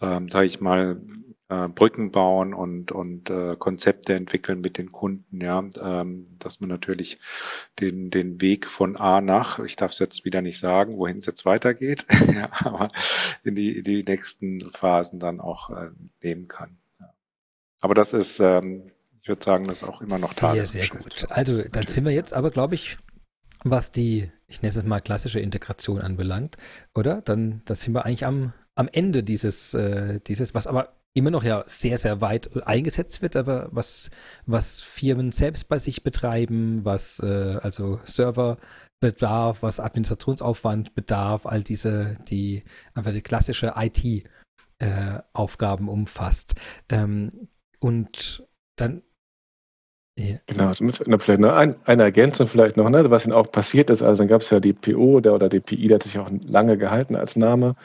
ähm, sage ich mal, äh, Brücken bauen und, und äh, Konzepte entwickeln mit den Kunden, ja, ähm, dass man natürlich den, den Weg von A nach, ich darf es jetzt wieder nicht sagen, wohin es jetzt weitergeht, ja, aber in die, in die nächsten Phasen dann auch äh, nehmen kann. Ja. Aber das ist, ähm, ich würde sagen, das ist auch immer noch Sehr, sehr gut. Also dann sind wir jetzt aber, glaube ich, was die, ich nenne es mal klassische Integration anbelangt, oder? Dann, da sind wir eigentlich am, am Ende dieses, äh, dieses, was aber immer noch ja sehr, sehr weit eingesetzt wird, aber was, was Firmen selbst bei sich betreiben, was äh, also Serverbedarf, was Administrationsaufwand bedarf, all diese, die einfach die klassische IT-Aufgaben äh, umfasst. Ähm, und dann ja. Genau, vielleicht noch ein, eine Ergänzung vielleicht noch, ne, was dann auch passiert ist. Also dann gab es ja die PO der, oder die PI, der hat sich auch lange gehalten als Name.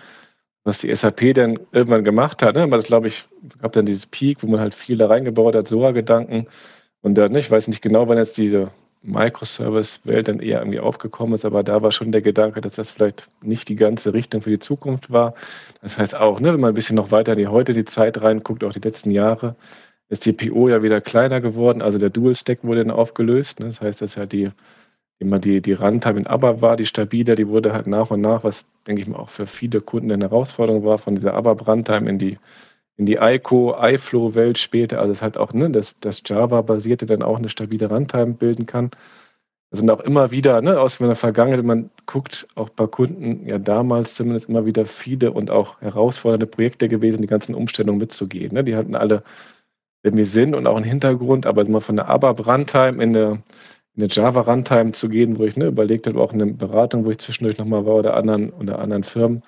Was die SAP dann irgendwann gemacht hat, ne, aber das glaube ich, gab dann dieses Peak, wo man halt viel da reingebaut hat, SOA-Gedanken. Und dann, ne, ich weiß nicht genau, wann jetzt diese Microservice-Welt dann eher irgendwie aufgekommen ist, aber da war schon der Gedanke, dass das vielleicht nicht die ganze Richtung für die Zukunft war. Das heißt auch, ne, wenn man ein bisschen noch weiter in die heute die Zeit reinguckt, auch die letzten Jahre, ist die PO ja wieder kleiner geworden. Also der Dual Stack wurde dann aufgelöst. Ne? Das heißt, dass ja die immer die, die Runtime in ABAP war, die stabile, die wurde halt nach und nach, was denke ich mal auch für viele Kunden eine Herausforderung war, von dieser ABAP Runtime in die in die ICO, iFlow-Welt später, also es halt auch, ne, dass das Java-basierte dann auch eine stabile Runtime bilden kann. Das sind auch immer wieder, ne, aus meiner Vergangenheit, man guckt auch bei Kunden, ja damals zumindest immer wieder viele und auch herausfordernde Projekte gewesen, die ganzen Umstellungen mitzugehen. Ne? Die hatten alle irgendwie Sinn und auch einen Hintergrund, aber mal von der ABAP Runtime in eine, in eine Java Runtime zu gehen, wo ich ne, überlegt habe, auch in eine Beratung, wo ich zwischendurch nochmal war oder anderen oder anderen Firmen,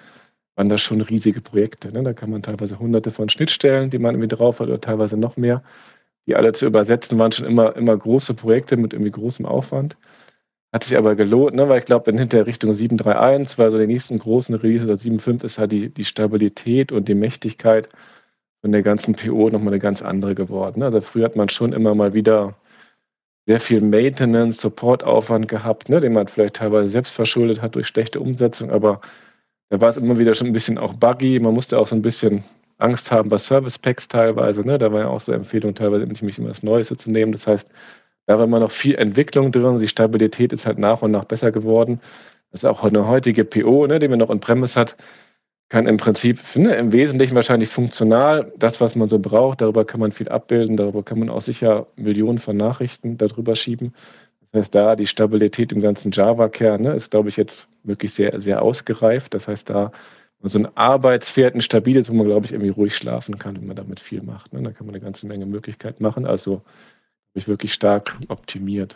waren das schon riesige Projekte. Ne? Da kann man teilweise hunderte von Schnittstellen, die man irgendwie drauf hat, oder teilweise noch mehr. Die alle zu übersetzen, waren schon immer, immer große Projekte mit irgendwie großem Aufwand. Hat sich aber gelohnt, ne? weil ich glaube, dann hinter Richtung 7.3.1, weil so die nächsten großen Release oder 7.5 ist halt die, die Stabilität und die Mächtigkeit von der ganzen PO nochmal eine ganz andere geworden. Also früher hat man schon immer mal wieder sehr viel Maintenance, Supportaufwand gehabt, ne, den man vielleicht teilweise selbst verschuldet hat durch schlechte Umsetzung, aber da war es immer wieder schon ein bisschen auch buggy. Man musste auch so ein bisschen Angst haben bei Service Packs teilweise. Ne? Da war ja auch so Empfehlung, teilweise nicht immer das Neueste zu nehmen. Das heißt, da war immer noch viel Entwicklung drin. Die Stabilität ist halt nach und nach besser geworden. Das ist auch eine heutige PO, ne, die man noch on-premise hat, kann im Prinzip ne, im Wesentlichen wahrscheinlich funktional das, was man so braucht, darüber kann man viel abbilden, darüber kann man auch sicher Millionen von Nachrichten darüber schieben. Das heißt, da die Stabilität im ganzen Java-Kern ne, ist, glaube ich, jetzt wirklich sehr, sehr ausgereift. Das heißt, da so ein Arbeitspferd, ein stabiles, wo man, glaube ich, irgendwie ruhig schlafen kann, wenn man damit viel macht. Ne? Da kann man eine ganze Menge Möglichkeiten machen. Also habe ich wirklich stark optimiert.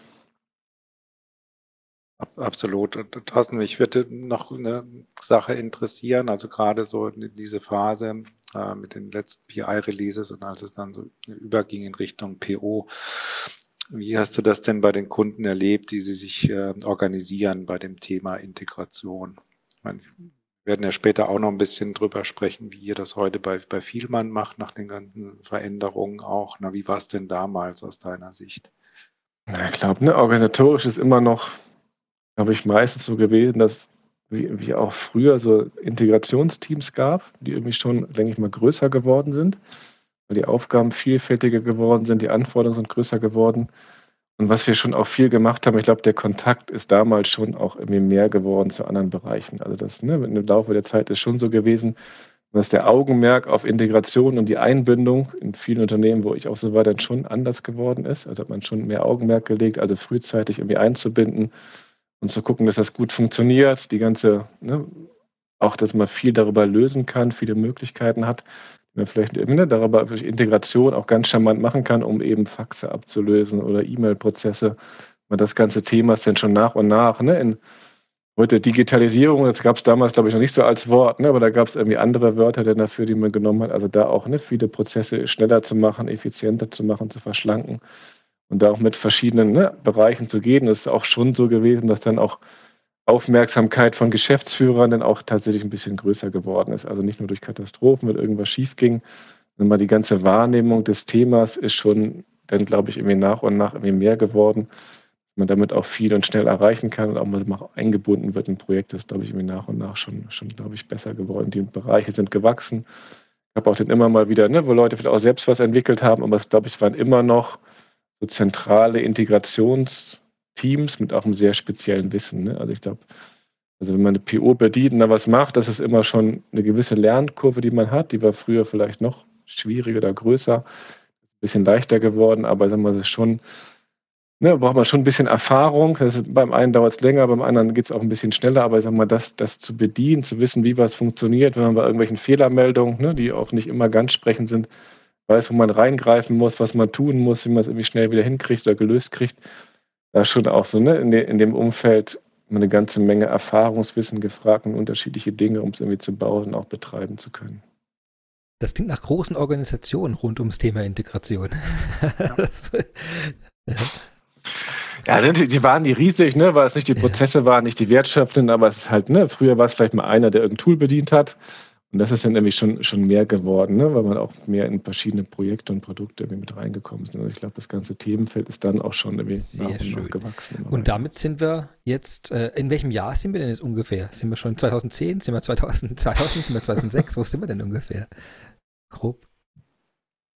Absolut. Thorsten, mich würde noch eine Sache interessieren, also gerade so in diese Phase äh, mit den letzten PI-Releases und als es dann so überging in Richtung PO. Wie hast du das denn bei den Kunden erlebt, die sie sich äh, organisieren bei dem Thema Integration? Meine, Wir werden ja später auch noch ein bisschen drüber sprechen, wie ihr das heute bei, bei Vielmann macht, nach den ganzen Veränderungen auch. Na, wie war es denn damals aus deiner Sicht? Ja, ich glaube, ne, organisatorisch ist immer noch, glaube ich, meistens so gewesen, dass wie, wie auch früher so Integrationsteams gab, die irgendwie schon, denke ich mal, größer geworden sind, weil die Aufgaben vielfältiger geworden sind, die Anforderungen sind größer geworden. Und was wir schon auch viel gemacht haben, ich glaube, der Kontakt ist damals schon auch irgendwie mehr geworden zu anderen Bereichen. Also das ne, im Laufe der Zeit ist schon so gewesen, dass der Augenmerk auf Integration und die Einbindung in vielen Unternehmen, wo ich auch so war, dann schon anders geworden ist. Also hat man schon mehr Augenmerk gelegt, also frühzeitig irgendwie einzubinden und zu gucken, dass das gut funktioniert. Die ganze, ne, auch, dass man viel darüber lösen kann, viele Möglichkeiten hat man vielleicht ne, darüber durch Integration auch ganz charmant machen kann, um eben Faxe abzulösen oder E-Mail-Prozesse. Das ganze Thema ist dann schon nach und nach ne, in heute Digitalisierung, das gab es damals, glaube ich, noch nicht so als Wort, ne, aber da gab es irgendwie andere Wörter denn dafür, die man genommen hat. Also da auch ne, viele Prozesse schneller zu machen, effizienter zu machen, zu verschlanken und da auch mit verschiedenen ne, Bereichen zu gehen. Das ist auch schon so gewesen, dass dann auch Aufmerksamkeit von Geschäftsführern dann auch tatsächlich ein bisschen größer geworden ist. Also nicht nur durch Katastrophen, wenn irgendwas schief ging, sondern die ganze Wahrnehmung des Themas ist schon dann, glaube ich, irgendwie nach und nach irgendwie mehr geworden. Dass man damit auch viel und schnell erreichen kann und auch mal eingebunden wird in Projekte, ist, glaube ich, irgendwie nach und nach schon, schon glaube ich, besser geworden. Die Bereiche sind gewachsen. Ich habe auch dann immer mal wieder, ne, wo Leute vielleicht auch selbst was entwickelt haben, aber ich glaube, es waren immer noch zentrale Integrations- Teams mit auch einem sehr speziellen Wissen. Ne? Also ich glaube, also wenn man eine PO bedient und da was macht, das ist immer schon eine gewisse Lernkurve, die man hat. Die war früher vielleicht noch schwieriger oder größer, ein bisschen leichter geworden, aber sagen wir, es ist schon, ne, braucht man schon ein bisschen Erfahrung. Also beim einen dauert es länger, beim anderen geht es auch ein bisschen schneller, aber sagen wir, das, das zu bedienen, zu wissen, wie was funktioniert, wenn man bei irgendwelchen Fehlermeldungen, ne, die auch nicht immer ganz sprechend sind, weiß, wo man reingreifen muss, was man tun muss, wie man es irgendwie schnell wieder hinkriegt oder gelöst kriegt da schon auch so, ne, in, de, in dem Umfeld eine ganze Menge Erfahrungswissen gefragt und unterschiedliche Dinge, um es irgendwie zu bauen und auch betreiben zu können. Das klingt nach großen Organisationen rund ums Thema Integration. Ja. das, ja. Ja, ne, die, die, waren die riesig, ne, weil es nicht die Prozesse ja. waren, nicht die wertschöpfenden, aber es ist halt, ne, früher war es vielleicht mal einer, der irgendein Tool bedient hat. Und das ist dann nämlich schon, schon mehr geworden, ne? weil man auch mehr in verschiedene Projekte und Produkte mit reingekommen ist. Also ich glaube, das ganze Themenfeld ist dann auch schon irgendwie Sehr nach und schön. nach gewachsen. Und damit sind wir jetzt, äh, in welchem Jahr sind wir denn jetzt ungefähr? Sind wir schon 2010? Sind wir 2000? 2000 sind wir 2006? Wo sind wir denn ungefähr? Grob.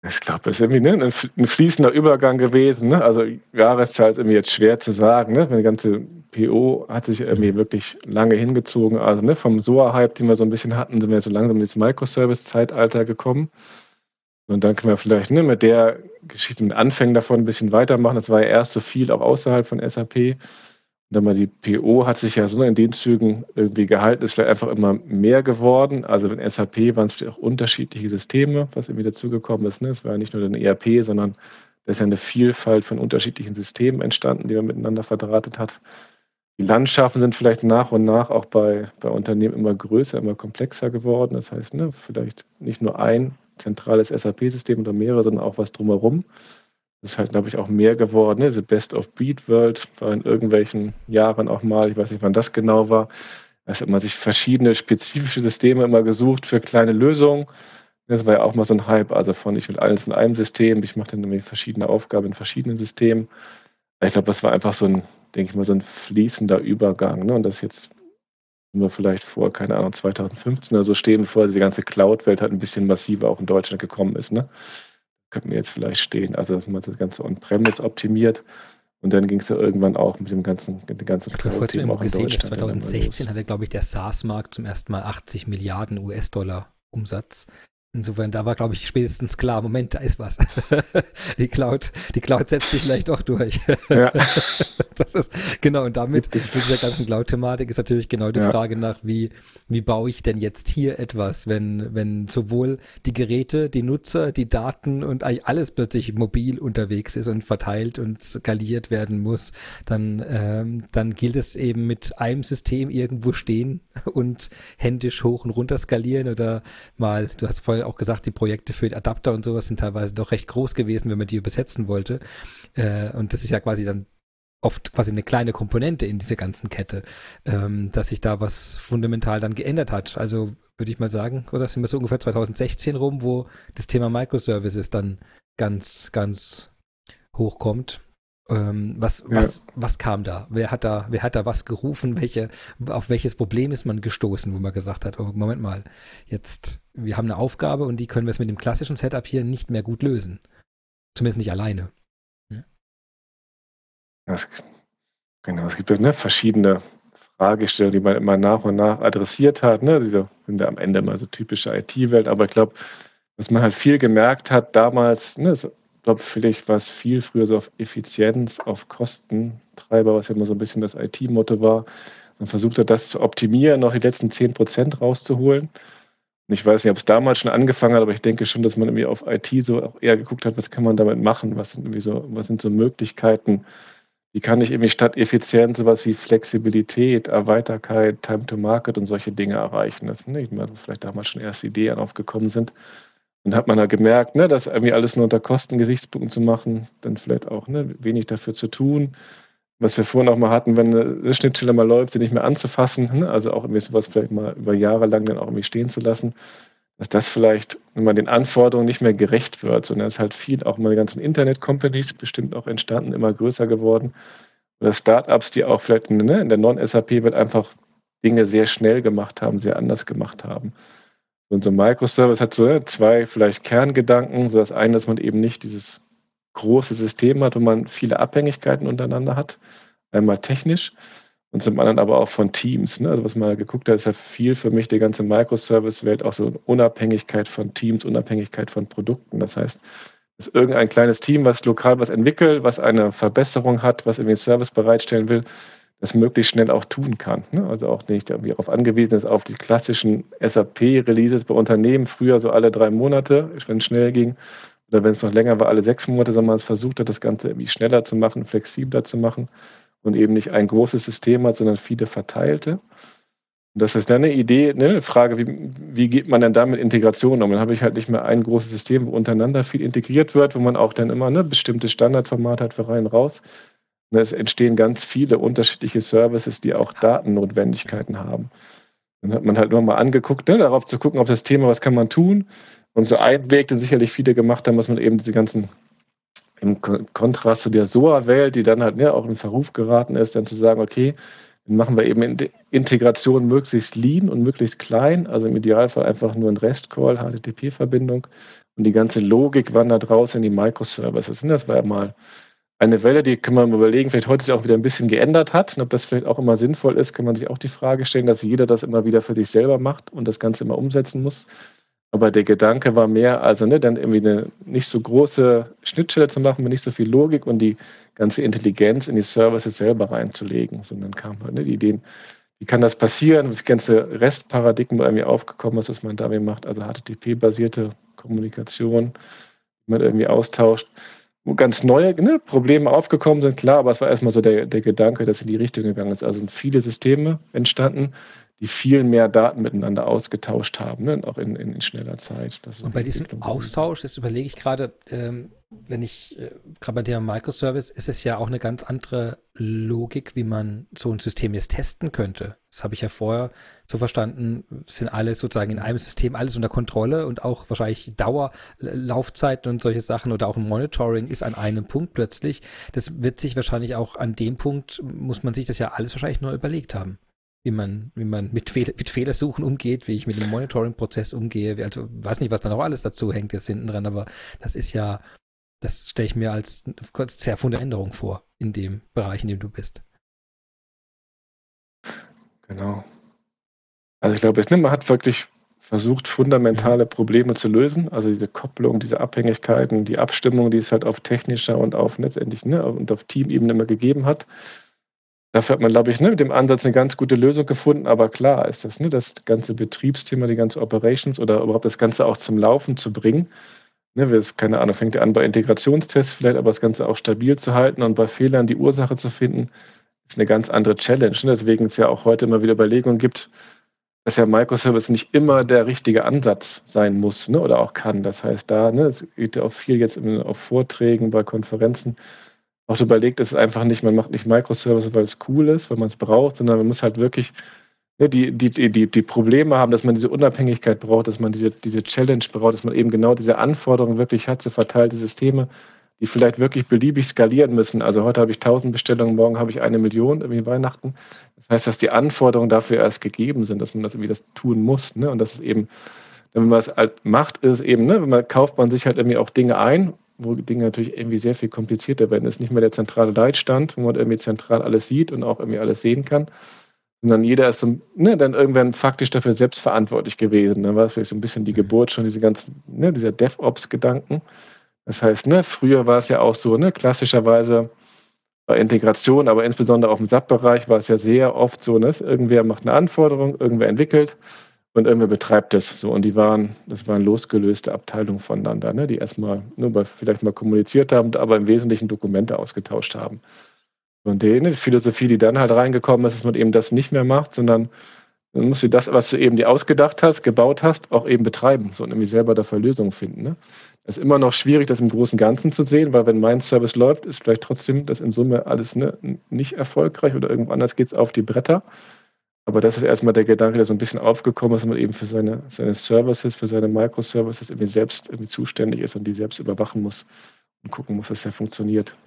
Ich glaube, das ist irgendwie ne, ein fließender Übergang gewesen. Ne? Also Jahreszahl ist irgendwie jetzt schwer zu sagen. Ne? Die ganze PO hat sich irgendwie wirklich lange hingezogen. Also ne, vom SOA-Hype, den wir so ein bisschen hatten, sind wir so langsam ins Microservice-Zeitalter gekommen. Und dann können wir vielleicht ne, mit der Geschichte, mit Anfängen davon ein bisschen weitermachen. Das war ja erst so viel auch außerhalb von SAP. Mal die PO hat sich ja so in den Zügen irgendwie gehalten, ist vielleicht einfach immer mehr geworden. Also in SAP waren es auch unterschiedliche Systeme, was irgendwie dazugekommen ist. Ne? Es war ja nicht nur ein ERP, sondern da ist ja eine Vielfalt von unterschiedlichen Systemen entstanden, die man miteinander verdrahtet hat. Die Landschaften sind vielleicht nach und nach auch bei, bei Unternehmen immer größer, immer komplexer geworden. Das heißt, ne, vielleicht nicht nur ein zentrales SAP-System oder mehrere, sondern auch was drumherum. Das ist halt, glaube ich, auch mehr geworden. Ne? The Best of Breed World war in irgendwelchen Jahren auch mal, ich weiß nicht, wann das genau war. Da hat man sich verschiedene spezifische Systeme immer gesucht für kleine Lösungen. Das war ja auch mal so ein Hype, also von ich will alles in einem System, ich mache dann irgendwie verschiedene Aufgaben in verschiedenen Systemen. Ich glaube, das war einfach so ein, denke ich mal, so ein fließender Übergang. Ne? Und das jetzt sind wir vielleicht vor, keine Ahnung, 2015 oder so stehen, bevor diese ganze Cloud-Welt halt ein bisschen massiver auch in Deutschland gekommen ist. Ne? Könnten wir jetzt vielleicht stehen. Also dass man das Ganze On-Premise optimiert. Und dann ging es ja irgendwann auch mit dem ganzen, mit dem ganzen Cloud. Ich habe gesehen, 2016 hatte, glaube ich, der SaaS-Markt zum ersten Mal 80 Milliarden US-Dollar Umsatz. Insofern, da war, glaube ich, spätestens klar, Moment, da ist was. die Cloud, die Cloud setzt sich vielleicht doch durch. Ja. das ist, genau, und damit, mit dieser ganzen Cloud-Thematik ist natürlich genau die ja. Frage nach, wie, wie baue ich denn jetzt hier etwas, wenn, wenn sowohl die Geräte, die Nutzer, die Daten und eigentlich alles plötzlich mobil unterwegs ist und verteilt und skaliert werden muss, dann, ähm, dann gilt es eben mit einem System irgendwo stehen und händisch hoch und runter skalieren oder mal, du hast vorhin auch gesagt, die Projekte für Adapter und sowas sind teilweise doch recht groß gewesen, wenn man die übersetzen wollte. Äh, und das ist ja quasi dann oft quasi eine kleine Komponente in dieser ganzen Kette, ähm, dass sich da was fundamental dann geändert hat. Also würde ich mal sagen, oder sind wir so ungefähr 2016 rum, wo das Thema Microservices dann ganz, ganz hochkommt. Ähm, was, ja. was, was kam da? Wer hat da, wer hat da was gerufen? Welche, auf welches Problem ist man gestoßen, wo man gesagt hat, oh, Moment mal, jetzt, wir haben eine Aufgabe und die können wir es mit dem klassischen Setup hier nicht mehr gut lösen. Zumindest nicht alleine. Ja? Das, genau, es gibt ja ne, verschiedene Fragestellungen, die man immer nach und nach adressiert hat. Ne? Diese sind ja am Ende immer so typische IT-Welt, aber ich glaube, was man halt viel gemerkt hat damals, ne, glaube, vielleicht war es viel früher so auf Effizienz, auf Kostentreiber, was ja immer so ein bisschen das IT-Motto war. Man versucht hat, das zu optimieren, noch die letzten 10 Prozent rauszuholen. Und ich weiß nicht, ob es damals schon angefangen hat, aber ich denke schon, dass man irgendwie auf IT so auch eher geguckt hat, was kann man damit machen, was sind irgendwie so, was sind so Möglichkeiten, wie kann ich irgendwie statt Effizienz sowas wie Flexibilität, Erweiterkeit, Time to Market und solche Dinge erreichen. Das sind nicht mal vielleicht damals schon erste Ideen aufgekommen sind. Und hat man da gemerkt, ne, dass irgendwie alles nur unter Kostengesichtspunkten zu machen, dann vielleicht auch ne, wenig dafür zu tun. Was wir vorhin auch mal hatten, wenn eine Schnittstelle mal läuft, sie nicht mehr anzufassen, ne, also auch irgendwie sowas vielleicht mal über Jahre lang dann auch irgendwie stehen zu lassen, dass das vielleicht, wenn man den Anforderungen nicht mehr gerecht wird, sondern es ist halt viel, auch mal die ganzen Internet-Companies bestimmt auch entstanden, immer größer geworden. Oder Startups, die auch vielleicht ne, in der Non-SAP-Welt einfach Dinge sehr schnell gemacht haben, sehr anders gemacht haben. Und so ein Microservice hat so zwei vielleicht Kerngedanken. So das eine, dass man eben nicht dieses große System hat, wo man viele Abhängigkeiten untereinander hat. Einmal technisch und zum anderen aber auch von Teams. Ne? Also was man geguckt hat, ist ja viel für mich die ganze Microservice-Welt auch so Unabhängigkeit von Teams, Unabhängigkeit von Produkten. Das heißt, dass irgendein kleines Team, was lokal was entwickelt, was eine Verbesserung hat, was irgendwie Service bereitstellen will, das möglichst schnell auch tun kann. Ne? Also auch nicht irgendwie darauf angewiesen ist, auf die klassischen SAP-Releases bei Unternehmen, früher so alle drei Monate, wenn es schnell ging, oder wenn es noch länger war, alle sechs Monate, sondern man es versucht hat, das Ganze irgendwie schneller zu machen, flexibler zu machen und eben nicht ein großes System hat, sondern viele verteilte. Und das ist dann eine Idee, ne, eine Frage, wie, wie geht man denn da mit Integration um? Dann habe ich halt nicht mehr ein großes System, wo untereinander viel integriert wird, wo man auch dann immer eine bestimmte Standardformat hat für rein raus, Ne, es entstehen ganz viele unterschiedliche Services, die auch Datennotwendigkeiten haben. Dann hat man halt nur mal angeguckt, ne, darauf zu gucken, auf das Thema, was kann man tun. Und so ein Weg, den sicherlich viele gemacht haben, was man eben diese ganzen, im Kontrast zu der SOA-Welt, die dann halt ne, auch in Verruf geraten ist, dann zu sagen, okay, dann machen wir eben Integration möglichst lean und möglichst klein, also im Idealfall einfach nur ein REST-Call, HTTP-Verbindung und die ganze Logik wandert raus in die Microservices. Und das war ja mal eine Welle, die kann man überlegen, vielleicht heute sich auch wieder ein bisschen geändert hat. Und ob das vielleicht auch immer sinnvoll ist, kann man sich auch die Frage stellen, dass jeder das immer wieder für sich selber macht und das Ganze immer umsetzen muss. Aber der Gedanke war mehr, also ne, dann irgendwie eine nicht so große Schnittstelle zu machen mit nicht so viel Logik und die ganze Intelligenz in die Services selber reinzulegen, sondern kam halt ne, die Ideen, wie kann das passieren, wie ganze Restparadigmen irgendwie aufgekommen ist, dass man da macht, also HTTP-basierte Kommunikation, man irgendwie austauscht ganz neue ne, Probleme aufgekommen sind, klar, aber es war erstmal so der, der Gedanke, dass in die Richtung gegangen ist. Also sind viele Systeme entstanden, die viel mehr Daten miteinander ausgetauscht haben, ne? auch in, in, in, schneller Zeit. und bei diesem Austausch, das überlege ich gerade, ähm, wenn ich, äh, gerade bei der Microservice, ist es ja auch eine ganz andere Logik, wie man so ein System jetzt testen könnte. Das habe ich ja vorher so verstanden, sind alle sozusagen in einem System alles unter Kontrolle und auch wahrscheinlich Dauer, Laufzeiten und solche Sachen oder auch ein Monitoring ist an einem Punkt plötzlich. Das wird sich wahrscheinlich auch an dem Punkt, muss man sich das ja alles wahrscheinlich neu überlegt haben wie man, wie man mit, Fehl mit Fehlersuchen umgeht, wie ich mit dem Monitoring-Prozess umgehe. Also weiß nicht, was da noch alles dazu hängt jetzt hinten dran, aber das ist ja, das stelle ich mir als sehr funde Änderung vor in dem Bereich, in dem du bist. Genau. Also ich glaube, man hat wirklich versucht, fundamentale Probleme zu lösen. Also diese Kopplung, diese Abhängigkeiten, die Abstimmung, die es halt auf technischer und auf letztendlich ne, und auf Teamebene immer gegeben hat. Dafür hat man, glaube ich, ne, mit dem Ansatz eine ganz gute Lösung gefunden. Aber klar ist das, ne, das ganze Betriebsthema, die ganze Operations oder überhaupt das Ganze auch zum Laufen zu bringen. Ne, keine Ahnung, fängt ja an bei Integrationstests vielleicht, aber das Ganze auch stabil zu halten und bei Fehlern die Ursache zu finden, ist eine ganz andere Challenge. Ne? Deswegen es ja auch heute immer wieder Überlegungen gibt, dass ja Microservice nicht immer der richtige Ansatz sein muss ne, oder auch kann. Das heißt, da, ne, es geht ja auch viel jetzt auf Vorträgen, bei Konferenzen, auch überlegt, es einfach nicht, man macht nicht Microservices, weil es cool ist, weil man es braucht, sondern man muss halt wirklich ne, die, die, die, die Probleme haben, dass man diese Unabhängigkeit braucht, dass man diese, diese Challenge braucht, dass man eben genau diese Anforderungen wirklich hat, so verteilte Systeme, die vielleicht wirklich beliebig skalieren müssen. Also heute habe ich 1000 Bestellungen, morgen habe ich eine Million irgendwie Weihnachten. Das heißt, dass die Anforderungen dafür erst gegeben sind, dass man das irgendwie das tun muss. Ne? Und das ist eben, wenn man es halt macht, ist eben, ne, wenn man kauft man sich halt irgendwie auch Dinge ein wo Dinge natürlich irgendwie sehr viel komplizierter werden. Es ist nicht mehr der zentrale Leitstand, wo man irgendwie zentral alles sieht und auch irgendwie alles sehen kann, sondern jeder ist so, ne, dann irgendwann faktisch dafür selbst verantwortlich gewesen. Dann war es vielleicht so ein bisschen die Geburt schon, diese ganzen, ne, dieser DevOps-Gedanken. Das heißt, ne, früher war es ja auch so, ne, klassischerweise bei Integration, aber insbesondere auch im SAP-Bereich war es ja sehr oft so, ne, irgendwer macht eine Anforderung, irgendwer entwickelt und irgendwer betreibt das. So, und die waren, das waren losgelöste Abteilungen voneinander, ne, die erstmal nur mal, vielleicht mal kommuniziert haben, aber im Wesentlichen Dokumente ausgetauscht haben. Und die, Philosophie, die dann halt reingekommen ist, dass man eben das nicht mehr macht, sondern dann musst du das, was du eben dir ausgedacht hast, gebaut hast, auch eben betreiben so, und irgendwie selber dafür Lösungen finden. Ne? Es ist immer noch schwierig, das im großen Ganzen zu sehen, weil wenn mein Service läuft, ist vielleicht trotzdem das in Summe alles ne, nicht erfolgreich oder irgendwo anders geht es auf die Bretter. Aber das ist erstmal der Gedanke, der so ein bisschen aufgekommen ist, dass man eben für seine, seine Services, für seine Microservices irgendwie selbst irgendwie zuständig ist und die selbst überwachen muss und gucken muss, dass er funktioniert.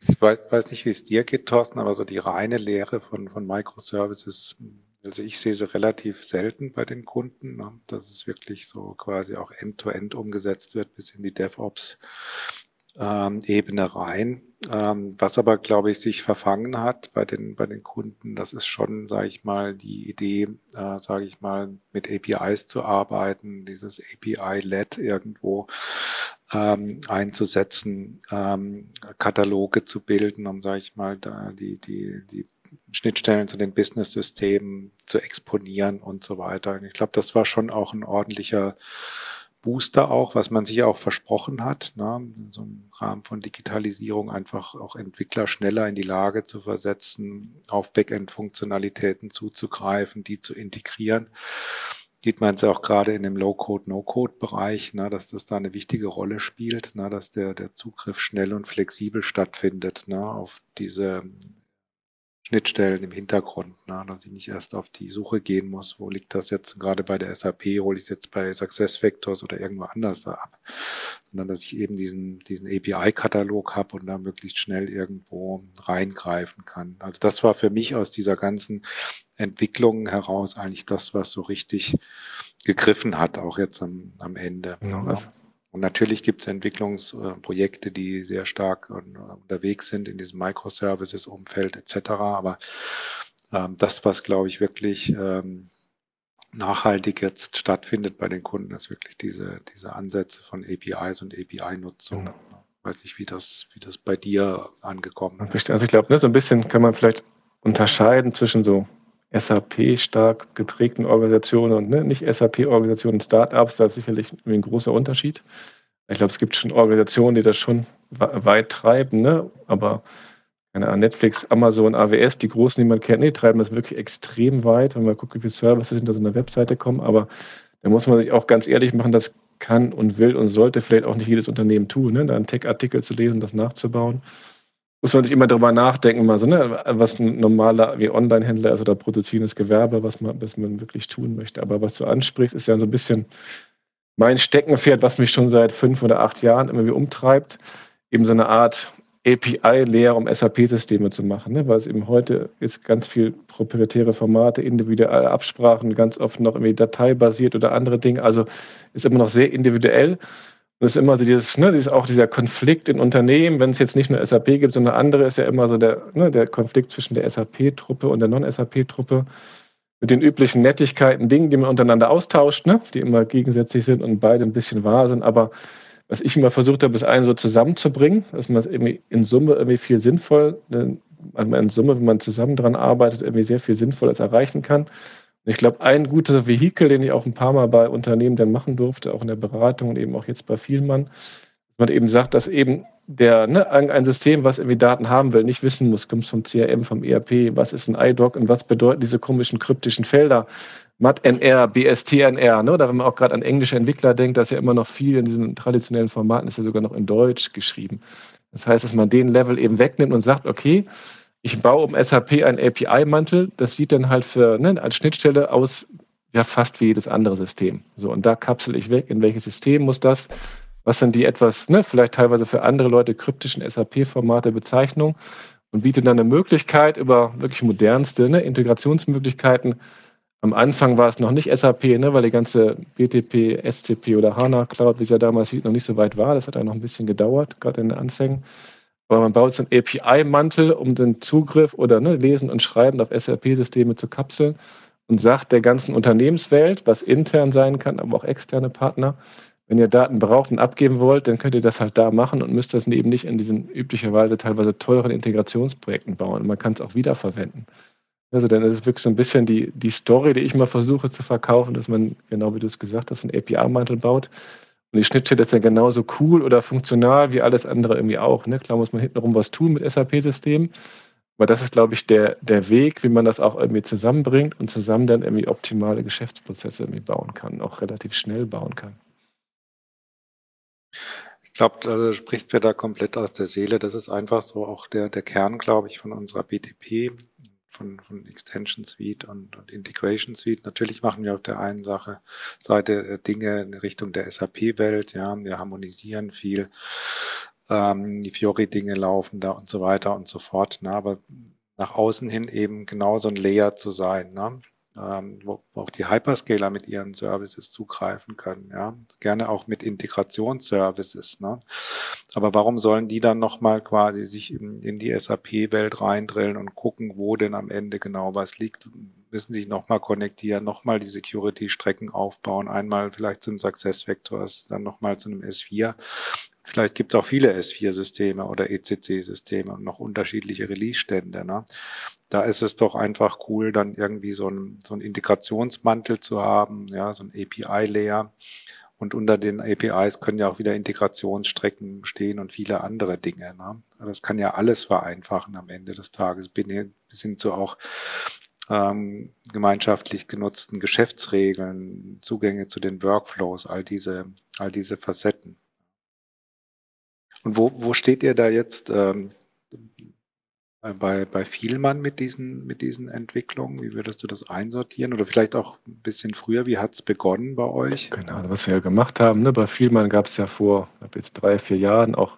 Ich weiß, weiß nicht, wie es dir geht, Thorsten, aber so die reine Lehre von, von Microservices, also ich sehe sie relativ selten bei den Kunden, ne, dass es wirklich so quasi auch end-to-end -End umgesetzt wird bis in die DevOps ähm, Ebene rein. Ähm, was aber, glaube ich, sich verfangen hat bei den, bei den Kunden, das ist schon, sage ich mal, die Idee, äh, sage ich mal, mit APIs zu arbeiten, dieses API-led irgendwo ähm, einzusetzen, ähm, Kataloge zu bilden, um, sage ich mal, da die, die, die Schnittstellen zu den Business-Systemen zu exponieren und so weiter. ich glaube, das war schon auch ein ordentlicher Booster auch, was man sich auch versprochen hat, ne, in so einem Rahmen von Digitalisierung einfach auch Entwickler schneller in die Lage zu versetzen, auf Backend-Funktionalitäten zuzugreifen, die zu integrieren. Sieht man es auch gerade in dem Low-Code, No-Code-Bereich, ne, dass das da eine wichtige Rolle spielt, ne, dass der, der Zugriff schnell und flexibel stattfindet ne, auf diese Schnittstellen im Hintergrund, ne? dass ich nicht erst auf die Suche gehen muss, wo liegt das jetzt gerade bei der SAP, hole ich es jetzt bei SuccessFactors oder irgendwo anders da ab, sondern dass ich eben diesen, diesen API-Katalog habe und da möglichst schnell irgendwo reingreifen kann. Also das war für mich aus dieser ganzen Entwicklung heraus eigentlich das, was so richtig gegriffen hat, auch jetzt am, am Ende. Ja. Und natürlich gibt es Entwicklungsprojekte, die sehr stark unterwegs sind in diesem Microservices-Umfeld etc. Aber ähm, das, was, glaube ich, wirklich ähm, nachhaltig jetzt stattfindet bei den Kunden, ist wirklich diese, diese Ansätze von APIs und API-Nutzung. Genau. Ich weiß nicht, wie das, wie das bei dir angekommen ist. Also ich glaube, ne, so ein bisschen kann man vielleicht unterscheiden zwischen so SAP stark geprägten Organisationen und ne, nicht SAP-Organisationen, Startups, da ist sicherlich ein großer Unterschied. Ich glaube, es gibt schon Organisationen, die das schon weit treiben, ne? aber keine Ahnung, Netflix, Amazon, AWS, die großen, die man kennt, nee, treiben das wirklich extrem weit, wenn man guckt, wie viele Services hinter so einer Webseite kommen. Aber da muss man sich auch ganz ehrlich machen, das kann und will und sollte vielleicht auch nicht jedes Unternehmen tun, ne? da einen Tech-Artikel zu lesen, das nachzubauen muss man sich immer darüber nachdenken, mal so, ne, was ein normaler wie Online-Händler ist oder produzierendes Gewerbe, was man, was man wirklich tun möchte. Aber was du ansprichst, ist ja so ein bisschen mein Steckenpferd, was mich schon seit fünf oder acht Jahren immer wieder umtreibt, eben so eine Art API-Lehre, um SAP-Systeme zu machen, ne? weil es eben heute ist ganz viel proprietäre Formate, individuelle Absprachen, ganz oft noch irgendwie dateibasiert oder andere Dinge. Also ist immer noch sehr individuell. Das ist immer so dieses, ne, dieses, auch dieser Konflikt in Unternehmen, wenn es jetzt nicht nur SAP gibt, sondern andere, ist ja immer so der, ne, der Konflikt zwischen der SAP-Truppe und der Non-SAP-Truppe mit den üblichen Nettigkeiten, Dingen, die man untereinander austauscht, ne, die immer gegensätzlich sind und beide ein bisschen wahr sind. Aber was ich immer versucht habe, ist einen so zusammenzubringen, dass man es irgendwie in Summe irgendwie viel sinnvoll, ne, in Summe, wenn man zusammen dran arbeitet, irgendwie sehr viel Sinnvolles erreichen kann. Ich glaube, ein guter Vehikel, den ich auch ein paar Mal bei Unternehmen dann machen durfte, auch in der Beratung und eben auch jetzt bei Vielmann, dass man eben sagt, dass eben der, ne, ein System, was irgendwie Daten haben will, nicht wissen muss, kommt vom CRM, vom ERP, was ist ein iDoc und was bedeuten diese komischen kryptischen Felder, MAT-NR, BST-NR, ne? oder wenn man auch gerade an englische Entwickler denkt, dass ja immer noch viel in diesen traditionellen Formaten ist ja sogar noch in Deutsch geschrieben. Das heißt, dass man den Level eben wegnimmt und sagt, okay, ich baue um SAP einen API-Mantel, das sieht dann halt für, ne, als Schnittstelle aus, ja, fast wie jedes andere System. So, und da kapsel ich weg, in welches System muss das, was sind die etwas, ne, vielleicht teilweise für andere Leute kryptischen SAP-Formate, Bezeichnung und biete dann eine Möglichkeit über wirklich modernste ne, Integrationsmöglichkeiten. Am Anfang war es noch nicht SAP, ne, weil die ganze BTP, SCP oder HANA Cloud, wie es ja damals hieß, noch nicht so weit war. Das hat ja noch ein bisschen gedauert, gerade in den Anfängen. Aber man baut so einen API-Mantel, um den Zugriff oder ne, Lesen und Schreiben auf SAP-Systeme zu kapseln und sagt der ganzen Unternehmenswelt, was intern sein kann, aber auch externe Partner, wenn ihr Daten braucht und abgeben wollt, dann könnt ihr das halt da machen und müsst das eben nicht in diesen üblicherweise teilweise teuren Integrationsprojekten bauen. Und man kann es auch wiederverwenden. Also dann ist es wirklich so ein bisschen die, die Story, die ich mal versuche zu verkaufen, dass man, genau wie du es gesagt hast, einen API-Mantel baut. Und die Schnittstelle ist dann genauso cool oder funktional wie alles andere irgendwie auch. Ne? Klar muss man hintenrum was tun mit SAP-Systemen. Aber das ist, glaube ich, der, der Weg, wie man das auch irgendwie zusammenbringt und zusammen dann irgendwie optimale Geschäftsprozesse irgendwie bauen kann, auch relativ schnell bauen kann. Ich glaube, also sprichst mir da komplett aus der Seele. Das ist einfach so auch der, der Kern, glaube ich, von unserer BTP, von, von Extension Suite und, und, Integration Suite. Natürlich machen wir auf der einen Sache Seite äh, Dinge in Richtung der SAP-Welt. Ja, wir harmonisieren viel. Ähm, die Fiori-Dinge laufen da und so weiter und so fort. Ne? Aber nach außen hin eben genau so ein Layer zu sein. Ne? Ähm, wo auch die Hyperscaler mit ihren Services zugreifen können. Ja? Gerne auch mit Integrationsservices. Ne? Aber warum sollen die dann nochmal quasi sich in, in die SAP-Welt reindrillen und gucken, wo denn am Ende genau was liegt? Müssen sich nochmal konnektieren, nochmal die Security-Strecken aufbauen, einmal vielleicht zum Success Vectors, dann nochmal zu einem S4. Vielleicht gibt es auch viele S4-Systeme oder ECC-Systeme und noch unterschiedliche Release-Stände. Ne? Da ist es doch einfach cool, dann irgendwie so einen, so Integrationsmantel zu haben, ja, so ein API-Layer. Und unter den APIs können ja auch wieder Integrationsstrecken stehen und viele andere Dinge. Ne? Das kann ja alles vereinfachen am Ende des Tages, bis hin zu auch ähm, gemeinschaftlich genutzten Geschäftsregeln, Zugänge zu den Workflows, all diese, all diese Facetten. Und wo, wo steht ihr da jetzt ähm, bei, bei Vielmann mit diesen, mit diesen Entwicklungen? Wie würdest du das einsortieren? Oder vielleicht auch ein bisschen früher, wie hat es begonnen bei euch? Genau, also was wir gemacht haben, ne, bei Vielmann gab es ja vor jetzt drei, vier Jahren auch,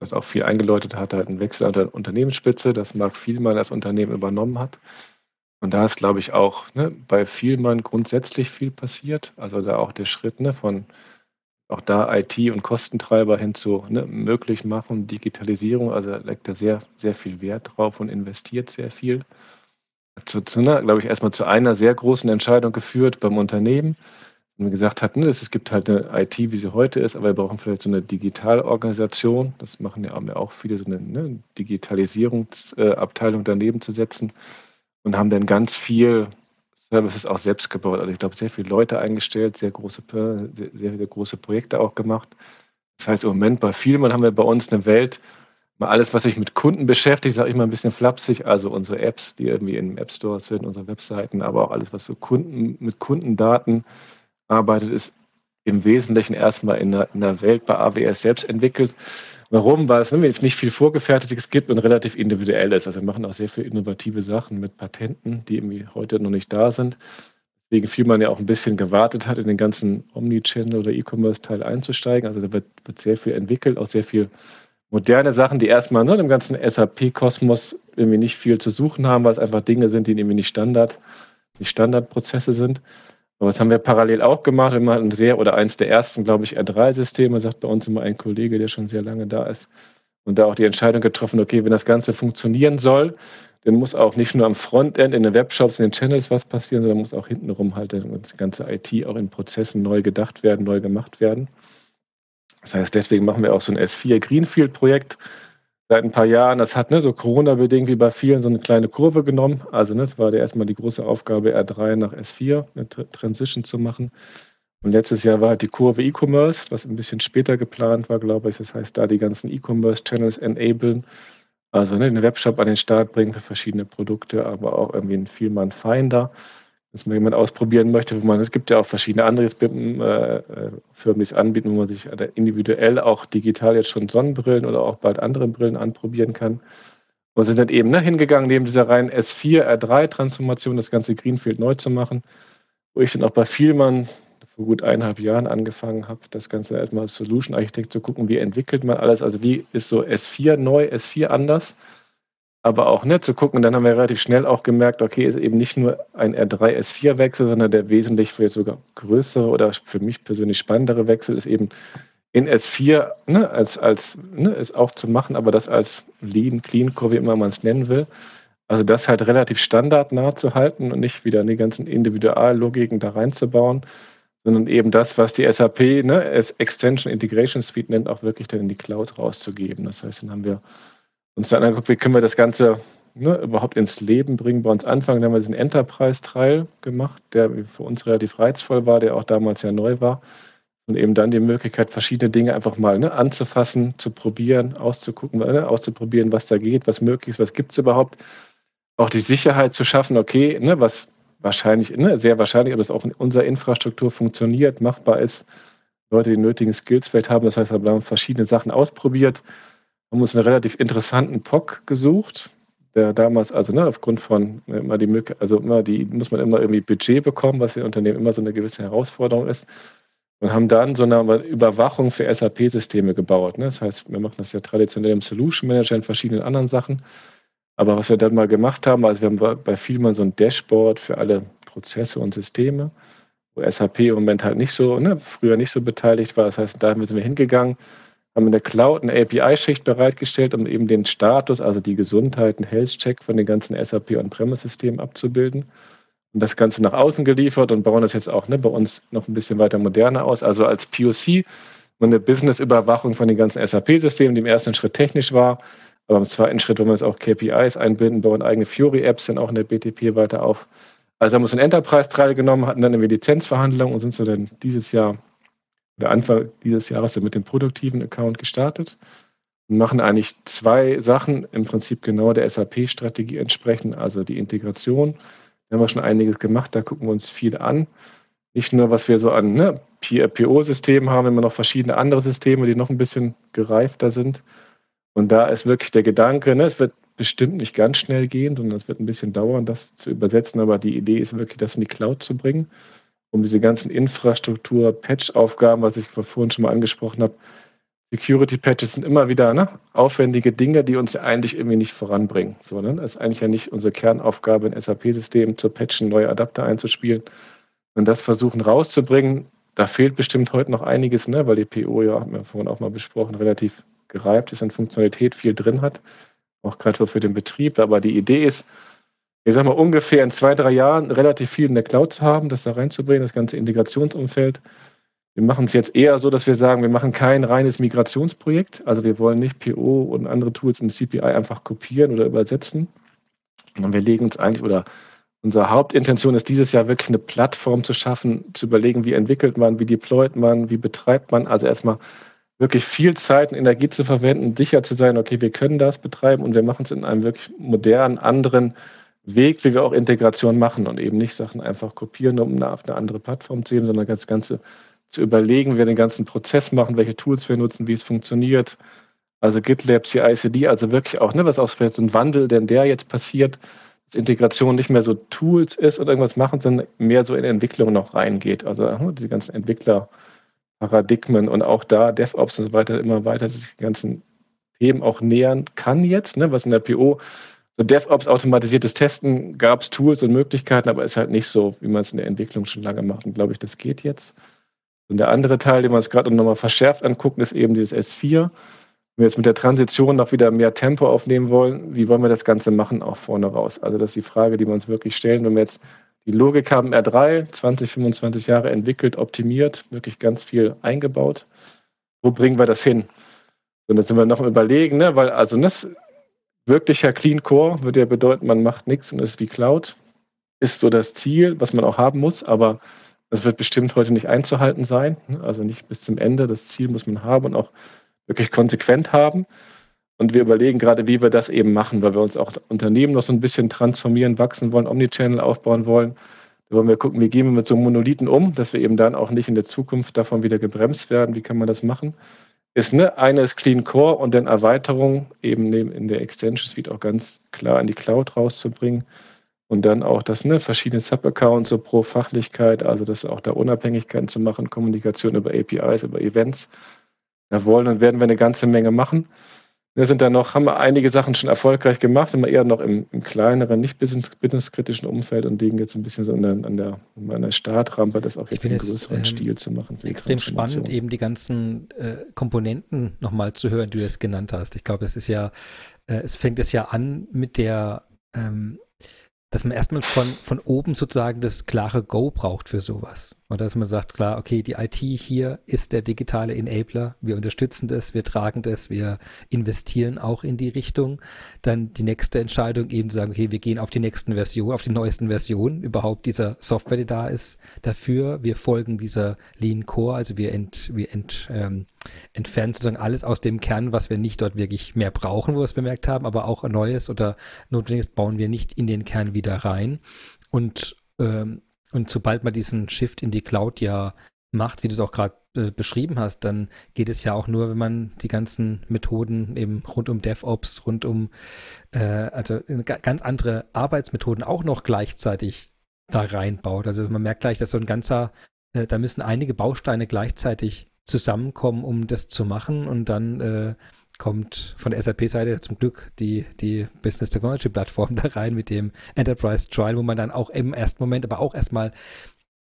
was, auch viel eingeläutet hat, halt einen Wechsel an der Unternehmensspitze, das Mark Vielmann als Unternehmen übernommen hat. Und da ist, glaube ich, auch ne, bei Vielmann grundsätzlich viel passiert. Also da auch der Schritt ne, von auch da IT und Kostentreiber hin zu ne, möglich machen, Digitalisierung, also legt da sehr, sehr viel Wert drauf und investiert sehr viel. Zu, zu ne, glaube ich, erstmal zu einer sehr großen Entscheidung geführt beim Unternehmen. Und gesagt hat, ne, es gibt halt eine IT, wie sie heute ist, aber wir brauchen vielleicht so eine Digitalorganisation. Das machen ja auch viele, so eine ne, Digitalisierungsabteilung daneben zu setzen und haben dann ganz viel Services auch selbst gebaut. Also ich glaube, sehr viele Leute eingestellt, sehr große, sehr, sehr große Projekte auch gemacht. Das heißt, im Moment bei Vielmann haben wir bei uns eine Welt, mal alles, was sich mit Kunden beschäftigt, sage ich mal ein bisschen flapsig, also unsere Apps, die irgendwie in App Stores sind, unsere Webseiten, aber auch alles, was so Kunden mit Kundendaten arbeitet, ist im Wesentlichen erstmal in der, in der Welt bei AWS selbst entwickelt. Warum? Weil es nämlich nicht viel Vorgefertigtes gibt und relativ individuell ist. Also wir machen auch sehr viele innovative Sachen mit Patenten, die irgendwie heute noch nicht da sind. Deswegen viel man ja auch ein bisschen gewartet hat, in den ganzen Omnichannel oder E-Commerce-Teil einzusteigen. Also da wird, wird, sehr viel entwickelt, auch sehr viel moderne Sachen, die erstmal ne, im ganzen SAP-Kosmos irgendwie nicht viel zu suchen haben, weil es einfach Dinge sind, die irgendwie nicht Standard, nicht Standardprozesse sind. Aber das haben wir parallel auch gemacht. Wir hatten sehr, oder eins der ersten, glaube ich, R3-Systeme, sagt bei uns immer ein Kollege, der schon sehr lange da ist. Und da auch die Entscheidung getroffen, okay, wenn das Ganze funktionieren soll, dann muss auch nicht nur am Frontend, in den Webshops, in den Channels was passieren, sondern muss auch hintenrum halt das ganze IT auch in Prozessen neu gedacht werden, neu gemacht werden. Das heißt, deswegen machen wir auch so ein S4 Greenfield-Projekt, seit ein paar Jahren. Das hat ne, so Corona-bedingt wie bei vielen so eine kleine Kurve genommen. Also ne, es war erstmal die große Aufgabe, R3 nach S4 eine Transition zu machen. Und letztes Jahr war halt die Kurve E-Commerce, was ein bisschen später geplant war, glaube ich. Das heißt, da die ganzen E-Commerce-Channels enablen, also ne, den Webshop an den Start bringen für verschiedene Produkte, aber auch irgendwie ein Vielmann Dass man jemand ausprobieren möchte, wo man, es gibt ja auch verschiedene andere äh, Firmen, die es anbieten, wo man sich individuell auch digital jetzt schon Sonnenbrillen oder auch bald andere Brillen anprobieren kann. Und sind dann eben ne, hingegangen, neben dieser reinen S4, R3-Transformation, das ganze Greenfield neu zu machen, wo ich dann auch bei Vielmann vor gut eineinhalb Jahren angefangen habe, das Ganze erstmal als Solution Architect zu gucken, wie entwickelt man alles, also wie ist so S4 neu, S4 anders, aber auch ne, zu gucken, dann haben wir relativ schnell auch gemerkt, okay, ist eben nicht nur ein R3 S4 Wechsel, sondern der wesentlich vielleicht sogar größere oder für mich persönlich spannendere Wechsel ist eben in S4 ne, als, als ne, ist auch zu machen, aber das als Lean, Clean Core, wie immer man es nennen will. Also das halt relativ standardnah zu halten und nicht wieder die ganzen Individuallogiken da reinzubauen, sondern eben das, was die SAP ne, Extension Integration Suite nennt, auch wirklich dann in die Cloud rauszugeben. Das heißt, dann haben wir uns dann angeguckt, wie können wir das Ganze ne, überhaupt ins Leben bringen. Bei uns anfangen, dann haben wir diesen Enterprise-Trial gemacht, der für uns relativ reizvoll war, der auch damals ja neu war. Und eben dann die Möglichkeit, verschiedene Dinge einfach mal ne, anzufassen, zu probieren, auszugucken, ne, auszuprobieren, was da geht, was möglich ist, was gibt es überhaupt. Auch die Sicherheit zu schaffen, okay, ne, was wahrscheinlich, ne, sehr wahrscheinlich, aber es auch in unserer Infrastruktur funktioniert, machbar ist, Leute die nötigen Skills haben. Das heißt, wir haben verschiedene Sachen ausprobiert, haben uns einen relativ interessanten POC gesucht, der damals, also ne, aufgrund von immer die Möglichkeit, also immer die, muss man immer irgendwie Budget bekommen, was in Unternehmen immer so eine gewisse Herausforderung ist. Und haben dann so eine Überwachung für SAP-Systeme gebaut. Ne? Das heißt, wir machen das ja traditionell im Solution Manager in verschiedenen anderen Sachen. Aber was wir dann mal gemacht haben, also wir haben bei Vielmann so ein Dashboard für alle Prozesse und Systeme, wo SAP im Moment halt nicht so, ne, früher nicht so beteiligt war. Das heißt, da sind wir hingegangen, haben in der Cloud eine API-Schicht bereitgestellt, um eben den Status, also die Gesundheit, einen Health-Check von den ganzen SAP On-Premise-Systemen abzubilden. Und das Ganze nach außen geliefert und bauen das jetzt auch ne, bei uns noch ein bisschen weiter moderner aus. Also als POC eine Business-Überwachung von den ganzen SAP-Systemen, die im ersten Schritt technisch war, aber im zweiten Schritt wollen wir jetzt auch KPIs einbinden, bauen eigene Fury-Apps dann auch in der BTP weiter auf. Also haben wir uns einen Enterprise teilgenommen, hatten dann eine Lizenzverhandlung und sind so dann dieses Jahr oder Anfang dieses Jahres mit dem produktiven Account gestartet und machen eigentlich zwei Sachen im Prinzip genau der SAP-Strategie entsprechend, also die Integration. Da haben wir schon einiges gemacht, da gucken wir uns viel an. Nicht nur, was wir so an ne, PO-Systemen haben, immer noch verschiedene andere Systeme, die noch ein bisschen gereifter sind. Und da ist wirklich der Gedanke, ne, es wird bestimmt nicht ganz schnell gehen, sondern es wird ein bisschen dauern, das zu übersetzen. Aber die Idee ist wirklich, das in die Cloud zu bringen, um diese ganzen Infrastruktur, Patch-Aufgaben, was ich vorhin schon mal angesprochen habe. Security-Patches sind immer wieder ne, aufwendige Dinge, die uns eigentlich irgendwie nicht voranbringen. So, ne? Ist eigentlich ja nicht unsere Kernaufgabe, ein SAP-System zu patchen, neue Adapter einzuspielen und das versuchen rauszubringen. Da fehlt bestimmt heute noch einiges, ne, weil die PO ja, haben wir vorhin auch mal besprochen, relativ gereift ist an Funktionalität, viel drin hat, auch gerade für den Betrieb. Aber die Idee ist, ich sage mal, ungefähr in zwei, drei Jahren relativ viel in der Cloud zu haben, das da reinzubringen, das ganze Integrationsumfeld. Wir machen es jetzt eher so, dass wir sagen, wir machen kein reines Migrationsprojekt. Also wir wollen nicht PO und andere Tools in CPI einfach kopieren oder übersetzen, sondern wir legen uns eigentlich oder Unsere Hauptintention ist dieses Jahr wirklich eine Plattform zu schaffen, zu überlegen, wie entwickelt man, wie deployt man, wie betreibt man. Also erstmal wirklich viel Zeit und Energie zu verwenden, sicher zu sein, okay, wir können das betreiben und wir machen es in einem wirklich modernen, anderen Weg, wie wir auch Integration machen und eben nicht Sachen einfach kopieren, um auf eine andere Plattform zu gehen, sondern das Ganze zu überlegen, wie wir den ganzen Prozess machen, welche Tools wir nutzen, wie es funktioniert. Also GitLab, CI/CD, also wirklich auch, ne, was auch so ein Wandel, denn der jetzt passiert, dass Integration nicht mehr so Tools ist oder irgendwas machen, sondern mehr so in Entwicklung noch reingeht. Also diese ganzen Entwickler, Paradigmen und auch da DevOps und so weiter immer weiter sich die ganzen Themen auch nähern kann jetzt, ne, was in der PO so DevOps automatisiertes Testen gab es Tools und Möglichkeiten, aber ist halt nicht so, wie man es in der Entwicklung schon lange macht. Und glaube ich, das geht jetzt. Und der andere Teil, den wir uns gerade nochmal verschärft angucken, ist eben dieses S4. Wenn wir jetzt mit der Transition noch wieder mehr Tempo aufnehmen wollen, wie wollen wir das Ganze machen, auch vorne raus? Also das ist die Frage, die wir uns wirklich stellen, wenn wir jetzt die Logik haben R3, 20, 25 Jahre entwickelt, optimiert, wirklich ganz viel eingebaut. Wo bringen wir das hin? Und jetzt sind wir noch im Überlegen, ne? weil also das wirklicher Clean Core würde ja bedeuten, man macht nichts und ist wie Cloud. Ist so das Ziel, was man auch haben muss, aber das wird bestimmt heute nicht einzuhalten sein. Also nicht bis zum Ende. Das Ziel muss man haben und auch wirklich konsequent haben. Und wir überlegen gerade, wie wir das eben machen, weil wir uns auch Unternehmen noch so ein bisschen transformieren, wachsen wollen, Omnichannel aufbauen wollen. Da wollen wir gucken, wie gehen wir mit so Monolithen um, dass wir eben dann auch nicht in der Zukunft davon wieder gebremst werden. Wie kann man das machen? Ist ne, eine ist Clean Core und dann Erweiterung eben in der Extension Suite auch ganz klar in die Cloud rauszubringen. Und dann auch das, ne, verschiedene Sub-Accounts so pro Fachlichkeit, also das auch da Unabhängigkeiten zu machen, Kommunikation über APIs, über Events. Da wollen und werden wir eine ganze Menge machen. Wir sind da noch, haben wir einige Sachen schon erfolgreich gemacht, wir eher noch im, im kleineren, nicht businesskritischen Umfeld und liegen jetzt ein bisschen so an der, an der, an der Startrampe, das auch jetzt in größeren ähm, Stil zu machen. Extrem spannend, eben die ganzen äh, Komponenten nochmal zu hören, die du jetzt genannt hast. Ich glaube, es ist ja, äh, es fängt es ja an mit der ähm, dass man erstmal von, von oben sozusagen das klare Go braucht für sowas. Und dass man sagt, klar, okay, die IT hier ist der digitale Enabler, wir unterstützen das, wir tragen das, wir investieren auch in die Richtung. Dann die nächste Entscheidung eben zu sagen, okay, wir gehen auf die nächsten Versionen, auf die neuesten Versionen überhaupt dieser Software, die da ist, dafür. Wir folgen dieser Lean Core, also wir, ent, wir ent, ähm, entfernen sozusagen alles aus dem Kern, was wir nicht dort wirklich mehr brauchen, wo wir es bemerkt haben, aber auch ein neues oder notwendiges bauen wir nicht in den Kern wieder rein. Und, ähm, und sobald man diesen Shift in die Cloud ja macht, wie du es auch gerade äh, beschrieben hast, dann geht es ja auch nur, wenn man die ganzen Methoden eben rund um DevOps, rund um äh, also ganz andere Arbeitsmethoden auch noch gleichzeitig da reinbaut. Also man merkt gleich, dass so ein ganzer, äh, da müssen einige Bausteine gleichzeitig zusammenkommen, um das zu machen. Und dann äh, kommt von der SAP-Seite zum Glück die, die Business Technology Plattform da rein mit dem Enterprise Trial, wo man dann auch im ersten Moment, aber auch erstmal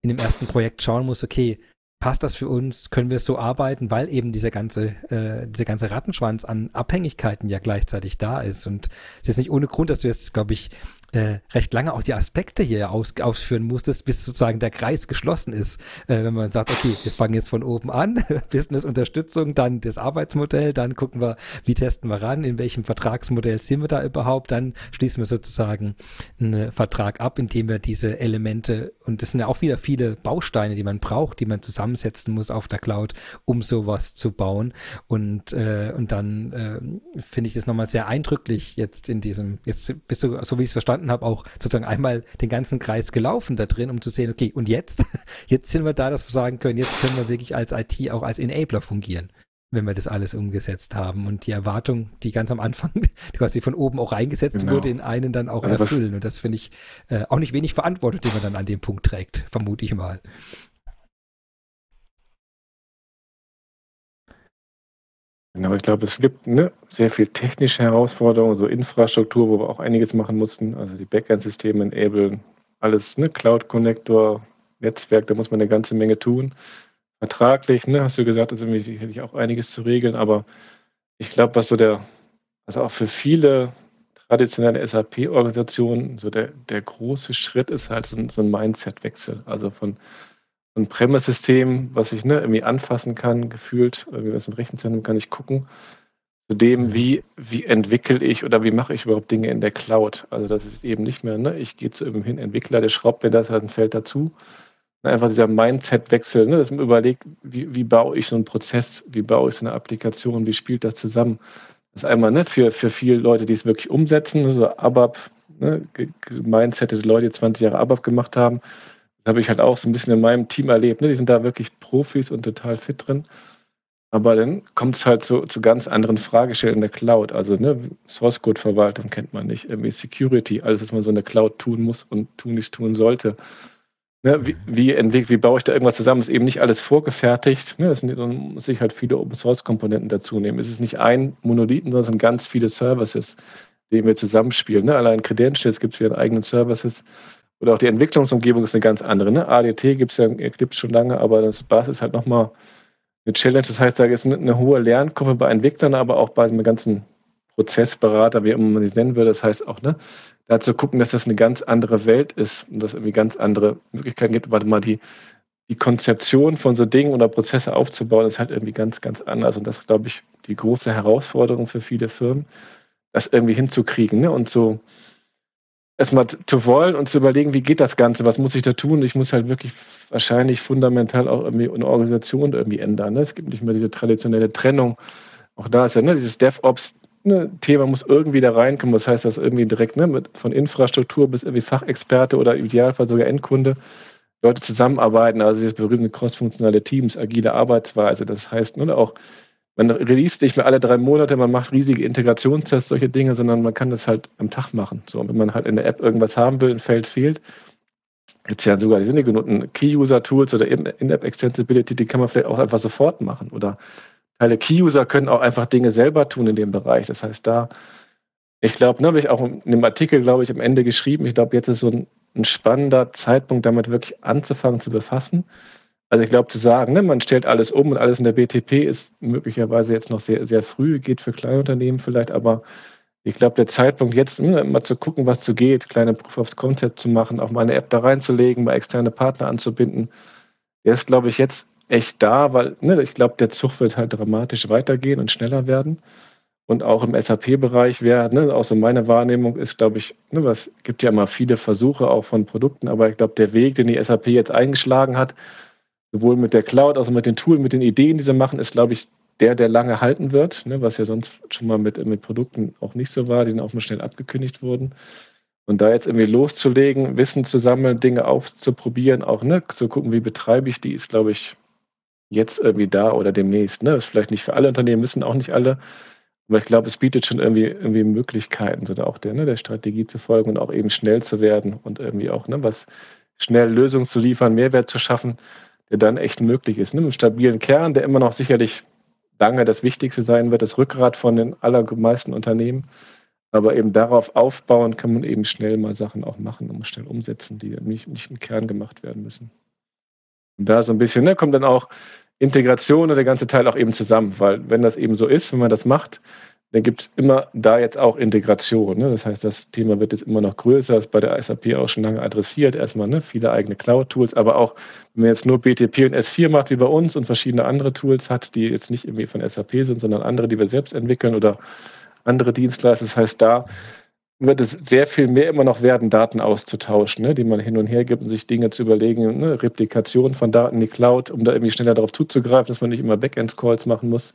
in dem ersten Projekt schauen muss, okay, passt das für uns, können wir so arbeiten, weil eben dieser ganze, äh, dieser ganze Rattenschwanz an Abhängigkeiten ja gleichzeitig da ist. Und es ist nicht ohne Grund, dass du jetzt, glaube ich, äh, recht lange auch die Aspekte hier aus, ausführen musstest, bis sozusagen der Kreis geschlossen ist. Äh, wenn man sagt, okay, wir fangen jetzt von oben an, Business-Unterstützung, dann das Arbeitsmodell, dann gucken wir, wie testen wir ran, in welchem Vertragsmodell sind wir da überhaupt, dann schließen wir sozusagen einen Vertrag ab, indem wir diese Elemente, und das sind ja auch wieder viele Bausteine, die man braucht, die man zusammensetzen muss auf der Cloud, um sowas zu bauen. Und, äh, und dann äh, finde ich das nochmal sehr eindrücklich jetzt in diesem, jetzt bist du, so wie ich es verstanden verstanden habe, auch sozusagen einmal den ganzen Kreis gelaufen da drin, um zu sehen, okay, und jetzt, jetzt sind wir da, dass wir sagen können, jetzt können wir wirklich als IT auch als Enabler fungieren, wenn wir das alles umgesetzt haben und die Erwartung, die ganz am Anfang quasi von oben auch eingesetzt genau. wurde, in einen dann auch also erfüllen. Und das finde ich äh, auch nicht wenig Verantwortung, die man dann an dem Punkt trägt, vermute ich mal. Genau, ich glaube, es gibt ne, sehr viel technische Herausforderungen, so Infrastruktur, wo wir auch einiges machen mussten. Also die Backend-Systeme enablen, alles, ne, Cloud-Connector, Netzwerk, da muss man eine ganze Menge tun. Vertraglich, ne, hast du gesagt, ist irgendwie sicherlich auch einiges zu regeln, aber ich glaube, was so der, also auch für viele traditionelle SAP-Organisationen, so der, der große Schritt ist halt so, so ein Mindset-Wechsel. Also von ein Premise-System, was ich ne, irgendwie anfassen kann, gefühlt, wie das im Rechenzentrum kann ich gucken, zu dem, mhm. wie, wie entwickle ich oder wie mache ich überhaupt Dinge in der Cloud. Also das ist eben nicht mehr, ne, ich gehe zu irgendeinem Entwickler, der schraubt mir das, hat ein Feld dazu. Einfach dieser Mindset-Wechsel, ne, dass man überlegt, wie, wie baue ich so einen Prozess, wie baue ich so eine Applikation, wie spielt das zusammen. Das ist einmal ne, für, für viele Leute, die es wirklich umsetzen, so ABAP, ne, Mindset, die Leute, die 20 Jahre ABAP gemacht haben, das habe ich halt auch so ein bisschen in meinem Team erlebt. Ne? Die sind da wirklich Profis und total fit drin. Aber dann kommt es halt zu, zu ganz anderen Fragestellungen in der Cloud. Also ne, Source Code Verwaltung kennt man nicht, irgendwie Security, alles, was man so in der Cloud tun muss und tun nicht tun sollte. Ne, wie, wie, entwickle, wie baue ich da irgendwas zusammen? Ist eben nicht alles vorgefertigt. Ne? Es muss ich halt viele Open Source Komponenten dazu nehmen. Es ist nicht ein Monolithen, sondern es sind ganz viele Services, die wir zusammenspielen. Ne? Allein Credentials gibt es für eigenen Services. Oder auch die Entwicklungsumgebung ist eine ganz andere. Ne? ADT gibt es ja Eclipse schon lange, aber das BAS ist halt nochmal eine Challenge. Das heißt, da ist eine, hohe Lernkurve bei Entwicklern, aber auch bei einem ganzen Prozessberater, wie immer man es nennen würde. Das heißt auch, ne, da zu gucken, dass das eine ganz andere Welt ist und dass es irgendwie ganz andere Möglichkeiten gibt. Warte mal, die, die Konzeption von so Dingen oder Prozesse aufzubauen, ist halt irgendwie ganz, ganz anders. Und das ist, glaube ich, die große Herausforderung für viele Firmen, das irgendwie hinzukriegen. Ne? Und so erstmal zu wollen und zu überlegen, wie geht das Ganze, was muss ich da tun? Ich muss halt wirklich wahrscheinlich fundamental auch irgendwie eine Organisation irgendwie ändern. Ne? Es gibt nicht mehr diese traditionelle Trennung. Auch da ist ja ne, dieses DevOps, ne, Thema muss irgendwie da reinkommen. Das heißt, dass irgendwie direkt ne, mit, von Infrastruktur bis irgendwie Fachexperte oder im Idealfall sogar Endkunde Leute zusammenarbeiten. Also das berühmte crossfunktionale Teams, agile Arbeitsweise. Das heißt, ne, auch man release nicht mehr alle drei Monate, man macht riesige Integrationstests, solche Dinge, sondern man kann das halt am Tag machen. So, und wenn man halt in der App irgendwas haben will, ein Feld fehlt, gibt es ja sogar die sind genannten Key-User-Tools oder In-App-Extensibility, die kann man vielleicht auch einfach sofort machen. Oder Teile Key-User können auch einfach Dinge selber tun in dem Bereich. Das heißt, da, ich glaube, ne, habe ich auch in dem Artikel, glaube ich, am Ende geschrieben, ich glaube, jetzt ist so ein, ein spannender Zeitpunkt, damit wirklich anzufangen zu befassen. Also ich glaube zu sagen, ne, man stellt alles um und alles in der BTP ist möglicherweise jetzt noch sehr, sehr früh, geht für Kleinunternehmen vielleicht, aber ich glaube, der Zeitpunkt jetzt, ne, mal zu gucken, was so geht, kleine Proof of Concept zu machen, auch mal eine App da reinzulegen, mal externe Partner anzubinden, der ist, glaube ich, jetzt echt da, weil ne, ich glaube, der Zug wird halt dramatisch weitergehen und schneller werden. Und auch im SAP-Bereich wäre, ne, auch so meine Wahrnehmung ist, glaube ich, ne, es gibt ja immer viele Versuche auch von Produkten, aber ich glaube, der Weg, den die SAP jetzt eingeschlagen hat, sowohl mit der Cloud, also mit den Tools, mit den Ideen, die sie machen, ist, glaube ich, der, der lange halten wird, ne, was ja sonst schon mal mit, mit Produkten auch nicht so war, die dann auch mal schnell abgekündigt wurden. Und da jetzt irgendwie loszulegen, Wissen zu sammeln, Dinge aufzuprobieren, auch ne, zu gucken, wie betreibe ich die, ist, glaube ich, jetzt irgendwie da oder demnächst. Ne? Ist vielleicht nicht für alle Unternehmen, müssen auch nicht alle. Aber ich glaube, es bietet schon irgendwie, irgendwie Möglichkeiten, so da auch der, ne, der Strategie zu folgen und auch eben schnell zu werden und irgendwie auch ne, was schnell Lösungen zu liefern, Mehrwert zu schaffen, der dann echt möglich ist. Ne? Mit einem stabilen Kern, der immer noch sicherlich lange das Wichtigste sein wird, das Rückgrat von den allermeisten Unternehmen. Aber eben darauf aufbauen kann man eben schnell mal Sachen auch machen und schnell umsetzen, die nicht, nicht im Kern gemacht werden müssen. Und da so ein bisschen ne, kommt dann auch Integration und der ganze Teil auch eben zusammen, weil wenn das eben so ist, wenn man das macht, dann gibt es immer da jetzt auch Integration. Ne? Das heißt, das Thema wird jetzt immer noch größer, ist bei der SAP auch schon lange adressiert. Erstmal ne? viele eigene Cloud-Tools, aber auch, wenn man jetzt nur BTP und S4 macht, wie bei uns, und verschiedene andere Tools hat, die jetzt nicht irgendwie von SAP sind, sondern andere, die wir selbst entwickeln oder andere Dienstleister. Das heißt, da wird es sehr viel mehr immer noch werden, Daten auszutauschen, ne? die man hin und her gibt und sich Dinge zu überlegen, ne? Replikation von Daten in die Cloud, um da irgendwie schneller darauf zuzugreifen, dass man nicht immer Backend-Calls machen muss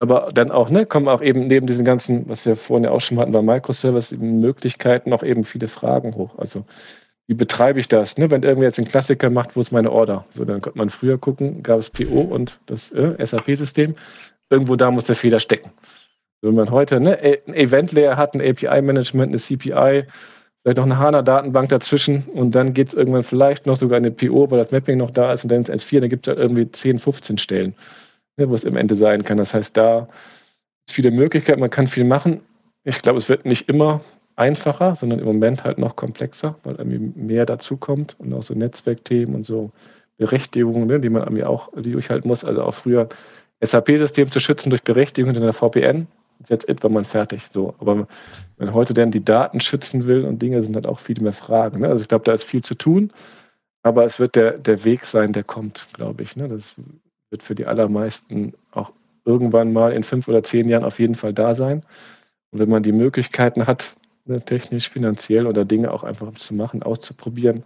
aber dann auch, ne, kommen auch eben neben diesen ganzen, was wir vorhin ja auch schon hatten bei Microservice, Möglichkeiten auch eben viele Fragen hoch. Also, wie betreibe ich das? Ne? Wenn irgendwer jetzt einen Klassiker macht, wo ist meine Order? So, dann konnte man früher gucken, gab es PO und das äh, SAP-System. Irgendwo da muss der Fehler stecken. Wenn man heute ne, ein Event-Layer hat, ein API-Management, eine CPI, vielleicht noch eine HANA-Datenbank dazwischen und dann geht es irgendwann vielleicht noch sogar eine PO, weil das Mapping noch da ist und dann ins S4, dann gibt es halt irgendwie 10, 15 Stellen wo es im Ende sein kann. Das heißt, da ist viele Möglichkeiten, man kann viel machen. Ich glaube, es wird nicht immer einfacher, sondern im Moment halt noch komplexer, weil irgendwie mehr dazukommt und auch so Netzwerkthemen und so Berechtigungen, ne, die man irgendwie auch durchhalten muss. Also auch früher SAP-System zu schützen durch Berechtigung in der VPN, jetzt it, war man fertig. So. Aber wenn heute dann die Daten schützen will und Dinge, sind halt auch viel mehr Fragen. Ne? Also ich glaube, da ist viel zu tun, aber es wird der, der Weg sein, der kommt, glaube ich. Ne? Das wird für die allermeisten auch irgendwann mal in fünf oder zehn Jahren auf jeden Fall da sein. Und wenn man die Möglichkeiten hat, ne, technisch, finanziell oder Dinge auch einfach zu machen, auszuprobieren,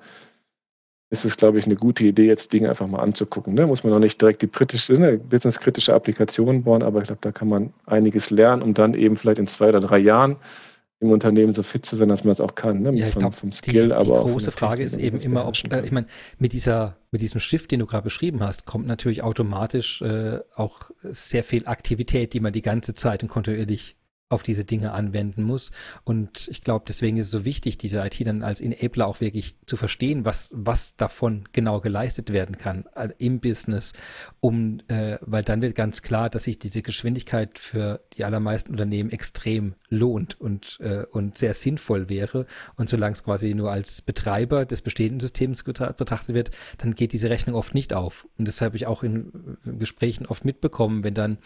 ist es, glaube ich, eine gute Idee, jetzt Dinge einfach mal anzugucken. Ne? Muss man noch nicht direkt die britische, ne, businesskritische Applikation bauen, aber ich glaube, da kann man einiges lernen, um dann eben vielleicht in zwei oder drei Jahren im Unternehmen so fit zu sein, dass man es auch kann. Ne? Ja, ich glaube, vom Skill, die, die aber große Frage ist eben immer, ob, äh, ich meine, mit dieser, mit diesem Shift, den du gerade beschrieben hast, kommt natürlich automatisch äh, auch sehr viel Aktivität, die man die ganze Zeit und kontinuierlich auf diese Dinge anwenden muss. Und ich glaube, deswegen ist es so wichtig, diese IT dann als Enabler auch wirklich zu verstehen, was, was davon genau geleistet werden kann äh, im Business, um, äh, weil dann wird ganz klar, dass sich diese Geschwindigkeit für die allermeisten Unternehmen extrem lohnt und, äh, und sehr sinnvoll wäre. Und solange es quasi nur als Betreiber des bestehenden Systems betrachtet wird, dann geht diese Rechnung oft nicht auf. Und das habe ich auch in, in Gesprächen oft mitbekommen, wenn dann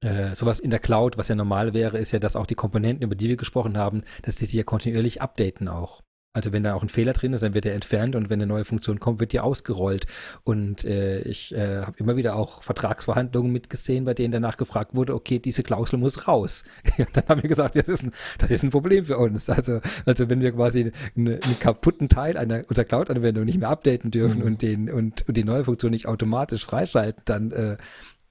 äh, sowas in der Cloud, was ja normal wäre, ist ja, dass auch die Komponenten, über die wir gesprochen haben, dass die sich ja kontinuierlich updaten auch. Also wenn da auch ein Fehler drin ist, dann wird er entfernt und wenn eine neue Funktion kommt, wird die ausgerollt. Und äh, ich äh, habe immer wieder auch Vertragsverhandlungen mitgesehen, bei denen danach gefragt wurde, okay, diese Klausel muss raus. dann haben wir gesagt, das ist, ein, das ist ein Problem für uns. Also, also wenn wir quasi einen, einen kaputten Teil einer unserer Cloud-Anwendung nicht mehr updaten dürfen mhm. und, den, und, und die neue Funktion nicht automatisch freischalten, dann äh,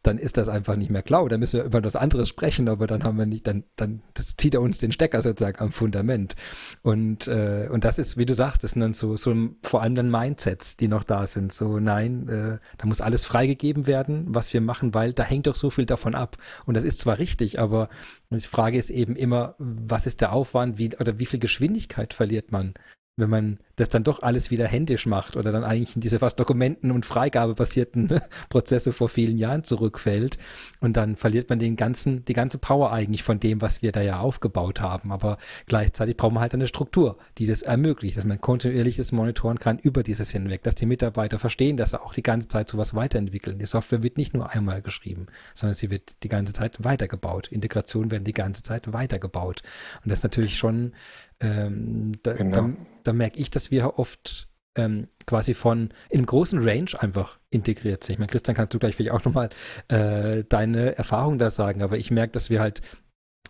dann ist das einfach nicht mehr Cloud. Da müssen wir über was anderes sprechen, aber dann haben wir nicht, dann, dann zieht er uns den Stecker sozusagen am Fundament. Und, äh, und das ist, wie du sagst, das sind dann so, so vor allem dann Mindsets, die noch da sind. So, nein, äh, da muss alles freigegeben werden, was wir machen, weil da hängt doch so viel davon ab. Und das ist zwar richtig, aber die Frage ist eben immer, was ist der Aufwand, wie, oder wie viel Geschwindigkeit verliert man? wenn man das dann doch alles wieder händisch macht oder dann eigentlich in diese fast Dokumenten- und Freigabebasierten Prozesse vor vielen Jahren zurückfällt und dann verliert man den ganzen, die ganze Power eigentlich von dem, was wir da ja aufgebaut haben. Aber gleichzeitig braucht man halt eine Struktur, die das ermöglicht, dass man kontinuierliches monitoren kann über dieses hinweg, dass die Mitarbeiter verstehen, dass sie auch die ganze Zeit sowas weiterentwickeln. Die Software wird nicht nur einmal geschrieben, sondern sie wird die ganze Zeit weitergebaut. Integrationen werden die ganze Zeit weitergebaut. Und das ist natürlich schon ähm, da, genau. da, da merke ich, dass wir oft ähm, quasi von in einem großen Range einfach integriert sind. Ich meine, Christian, kannst du gleich vielleicht auch nochmal äh, deine Erfahrung da sagen, aber ich merke, dass wir halt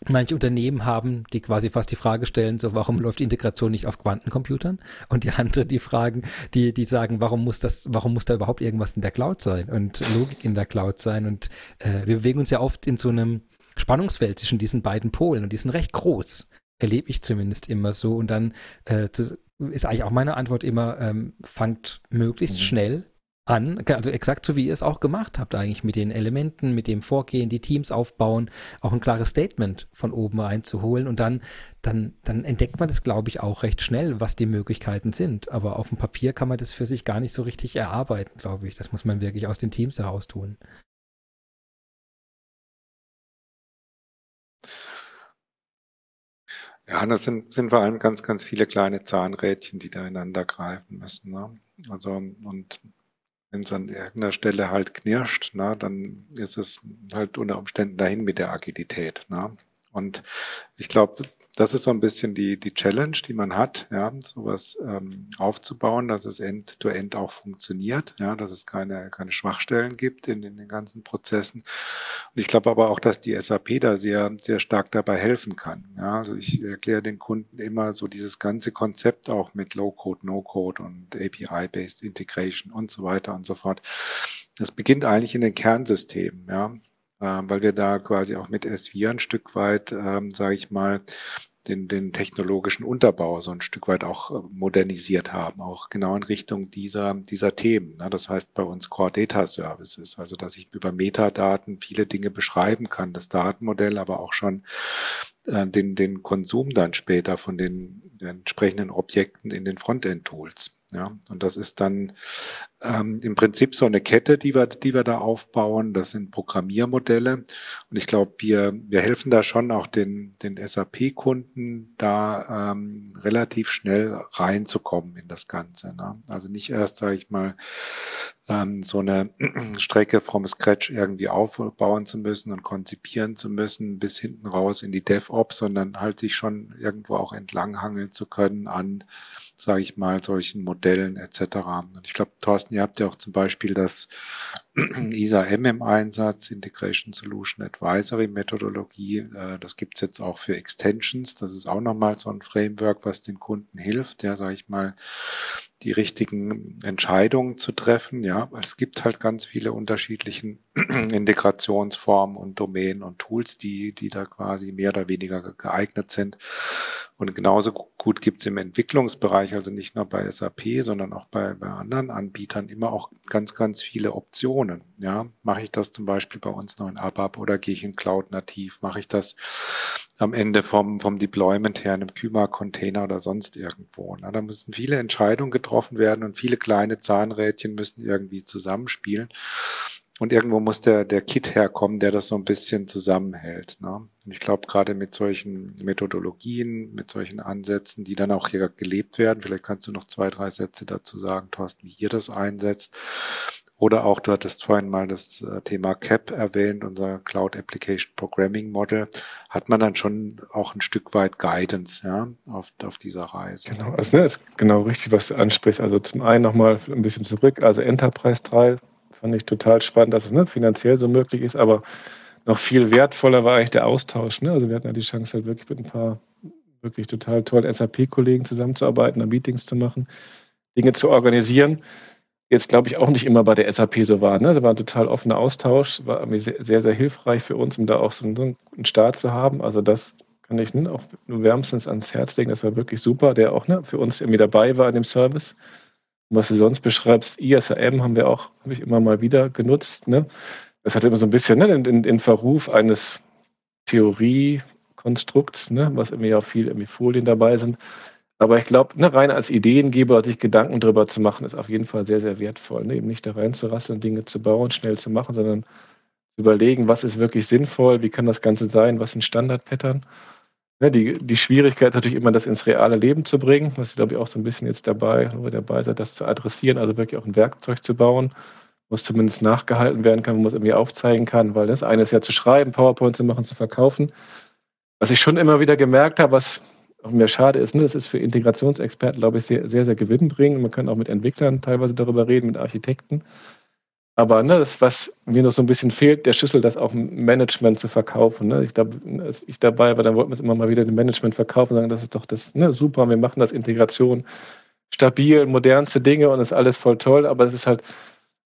manche Unternehmen haben, die quasi fast die Frage stellen, so warum läuft Integration nicht auf Quantencomputern? Und die andere, die fragen, die, die sagen, warum muss das, warum muss da überhaupt irgendwas in der Cloud sein und Logik in der Cloud sein? Und äh, wir bewegen uns ja oft in so einem Spannungsfeld zwischen diesen beiden Polen und die sind recht groß erlebe ich zumindest immer so. Und dann äh, ist eigentlich auch meine Antwort immer, ähm, fangt möglichst mhm. schnell an, also exakt so wie ihr es auch gemacht habt eigentlich mit den Elementen, mit dem Vorgehen, die Teams aufbauen, auch ein klares Statement von oben reinzuholen und dann, dann, dann entdeckt man das, glaube ich, auch recht schnell, was die Möglichkeiten sind. Aber auf dem Papier kann man das für sich gar nicht so richtig erarbeiten, glaube ich. Das muss man wirklich aus den Teams heraus tun. Ja, das sind, sind vor allem ganz, ganz viele kleine Zahnrädchen, die da ineinander greifen müssen. Ne? Also, und wenn es an irgendeiner Stelle halt knirscht, ne, dann ist es halt unter Umständen dahin mit der Agilität. Ne? Und ich glaube, das ist so ein bisschen die, die Challenge, die man hat, ja, sowas ähm, aufzubauen, dass es end-to-end -end auch funktioniert, ja, dass es keine, keine Schwachstellen gibt in, in den ganzen Prozessen. Und ich glaube aber auch, dass die SAP da sehr, sehr stark dabei helfen kann. Ja, also ich erkläre den Kunden immer so dieses ganze Konzept auch mit Low-Code, No-Code und API-Based Integration und so weiter und so fort. Das beginnt eigentlich in den Kernsystemen, ja weil wir da quasi auch mit S4 ein Stück weit, ähm, sage ich mal, den, den technologischen Unterbau so ein Stück weit auch äh, modernisiert haben, auch genau in Richtung dieser, dieser Themen. Das heißt bei uns Core Data Services, also dass ich über Metadaten viele Dinge beschreiben kann, das Datenmodell, aber auch schon äh, den, den Konsum dann später von den entsprechenden Objekten in den Frontend-Tools. Ja, und das ist dann ähm, im Prinzip so eine Kette, die wir, die wir da aufbauen. Das sind Programmiermodelle. Und ich glaube, wir, wir helfen da schon auch den, den SAP-Kunden, da ähm, relativ schnell reinzukommen in das Ganze. Ne? Also nicht erst, sage ich mal, ähm, so eine Strecke vom Scratch irgendwie aufbauen zu müssen und konzipieren zu müssen, bis hinten raus in die DevOps, sondern halt sich schon irgendwo auch entlanghangeln zu können an sage ich mal, solchen Modellen etc. Und ich glaube, Thorsten, ihr habt ja auch zum Beispiel das ISA-M im Einsatz, Integration Solution Advisory Methodologie. Äh, das gibt's jetzt auch für Extensions. Das ist auch nochmal so ein Framework, was den Kunden hilft, ja, sage ich mal, die richtigen Entscheidungen zu treffen. Ja, es gibt halt ganz viele unterschiedliche Integrationsformen und Domänen und Tools, die, die da quasi mehr oder weniger geeignet sind. Und genauso gut gibt es im Entwicklungsbereich, also nicht nur bei SAP, sondern auch bei, bei anderen Anbietern immer auch ganz, ganz viele Optionen. Ja, mache ich das zum Beispiel bei uns noch in ABAP oder gehe ich in Cloud nativ? Mache ich das am Ende vom, vom Deployment her in einem Kyma-Container oder sonst irgendwo? Na, da müssen viele Entscheidungen getroffen werden und viele kleine Zahnrädchen müssen irgendwie zusammenspielen. Und irgendwo muss der, der Kit herkommen, der das so ein bisschen zusammenhält. Ne? Und ich glaube, gerade mit solchen Methodologien, mit solchen Ansätzen, die dann auch hier gelebt werden, vielleicht kannst du noch zwei, drei Sätze dazu sagen, Thorsten, wie ihr das einsetzt. Oder auch, du hattest vorhin mal das äh, Thema CAP erwähnt, unser Cloud Application Programming Model, hat man dann schon auch ein Stück weit Guidance ja, auf, auf dieser Reise. Genau, also ne, ist genau richtig, was du ansprichst. Also zum einen nochmal ein bisschen zurück, also Enterprise Teil fand ich total spannend, dass es ne, finanziell so möglich ist, aber noch viel wertvoller war eigentlich der Austausch. Ne? Also wir hatten ja die Chance, halt wirklich mit ein paar wirklich total tollen SAP-Kollegen zusammenzuarbeiten, Meetings zu machen, Dinge zu organisieren jetzt, glaube ich, auch nicht immer bei der SAP so war. Ne? Da war ein total offener Austausch, war sehr, sehr, hilfreich für uns, um da auch so einen, Start zu haben. Also das kann ich ne, auch nur wärmstens ans Herz legen. Das war wirklich super, der auch ne, für uns irgendwie dabei war in dem Service. Und was du sonst beschreibst, ISAM haben wir auch, habe ich immer mal wieder genutzt. Ne? Das hatte immer so ein bisschen ne, den, den Verruf eines Theoriekonstrukts, ne, was irgendwie auch viel irgendwie Folien dabei sind. Aber ich glaube, ne, rein als Ideengeber, sich Gedanken darüber zu machen, ist auf jeden Fall sehr, sehr wertvoll. Ne? Eben nicht da reinzurasseln, Dinge zu bauen, schnell zu machen, sondern zu überlegen, was ist wirklich sinnvoll, wie kann das Ganze sein, was sind Standardpattern. Ne, die, die Schwierigkeit ist natürlich immer, das ins reale Leben zu bringen, was ich glaube ich auch so ein bisschen jetzt dabei, wo dabei seid, das zu adressieren, also wirklich auch ein Werkzeug zu bauen, wo es zumindest nachgehalten werden kann, wo man es irgendwie aufzeigen kann, weil das eine ist ja zu schreiben, PowerPoint zu machen, zu verkaufen. Was ich schon immer wieder gemerkt habe, was auch mir schade ist, ne, das ist für Integrationsexperten, glaube ich, sehr, sehr, sehr gewinnbringend. Man kann auch mit Entwicklern teilweise darüber reden, mit Architekten. Aber ne, das, was mir noch so ein bisschen fehlt, der Schlüssel, das auch Management zu verkaufen. Ne? Ich glaube, als ich dabei war, dann wollten wir es immer mal wieder dem Management verkaufen und sagen, das ist doch das ne, super, wir machen das Integration stabil, modernste Dinge und ist alles voll toll, aber es ist halt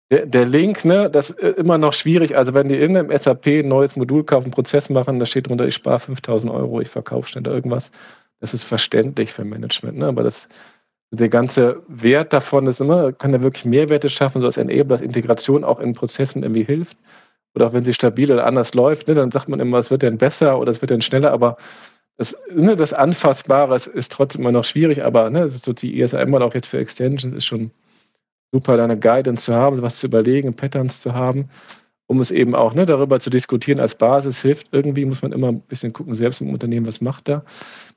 der, der Link, ne, das ist immer noch schwierig. Also wenn die in einem SAP ein neues Modul kaufen, Prozess machen, da steht drunter, ich spare 5000 Euro, ich verkaufe schnell irgendwas das ist verständlich für Management. Ne? Aber das, der ganze Wert davon ist immer, kann er wirklich Mehrwerte schaffen, so dass Enable, dass Integration auch in Prozessen irgendwie hilft. Oder auch wenn sie stabil oder anders läuft, ne, dann sagt man immer, es wird dann besser oder es wird dann schneller, aber das, ne, das Anfassbare ist trotzdem immer noch schwierig, aber ne, so die ESM auch jetzt für Extensions ist schon super, da eine Guidance zu haben, was zu überlegen, Patterns zu haben um es eben auch ne, darüber zu diskutieren als Basis hilft. Irgendwie muss man immer ein bisschen gucken, selbst im Unternehmen, was macht da?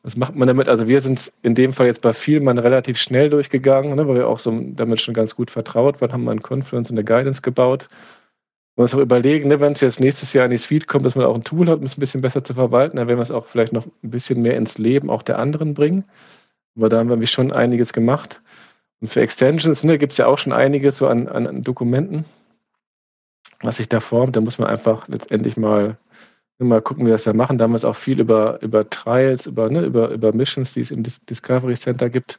Was macht man damit? Also wir sind in dem Fall jetzt bei Vielmann relativ schnell durchgegangen, ne, weil wir auch so damit schon ganz gut vertraut waren, haben wir ein Confluence und eine Guidance gebaut. Man muss auch überlegen, ne, wenn es jetzt nächstes Jahr in die Suite kommt, dass man auch ein Tool hat, um es ein bisschen besser zu verwalten, dann werden wir es auch vielleicht noch ein bisschen mehr ins Leben auch der anderen bringen. Aber da haben wir schon einiges gemacht. Und für Extensions ne, gibt es ja auch schon einiges so an, an Dokumenten was sich da formt. Da muss man einfach letztendlich mal, mal gucken, wie wir das da machen. Damals auch viel über, über Trials, über, ne, über, über Missions, die es im Discovery Center gibt.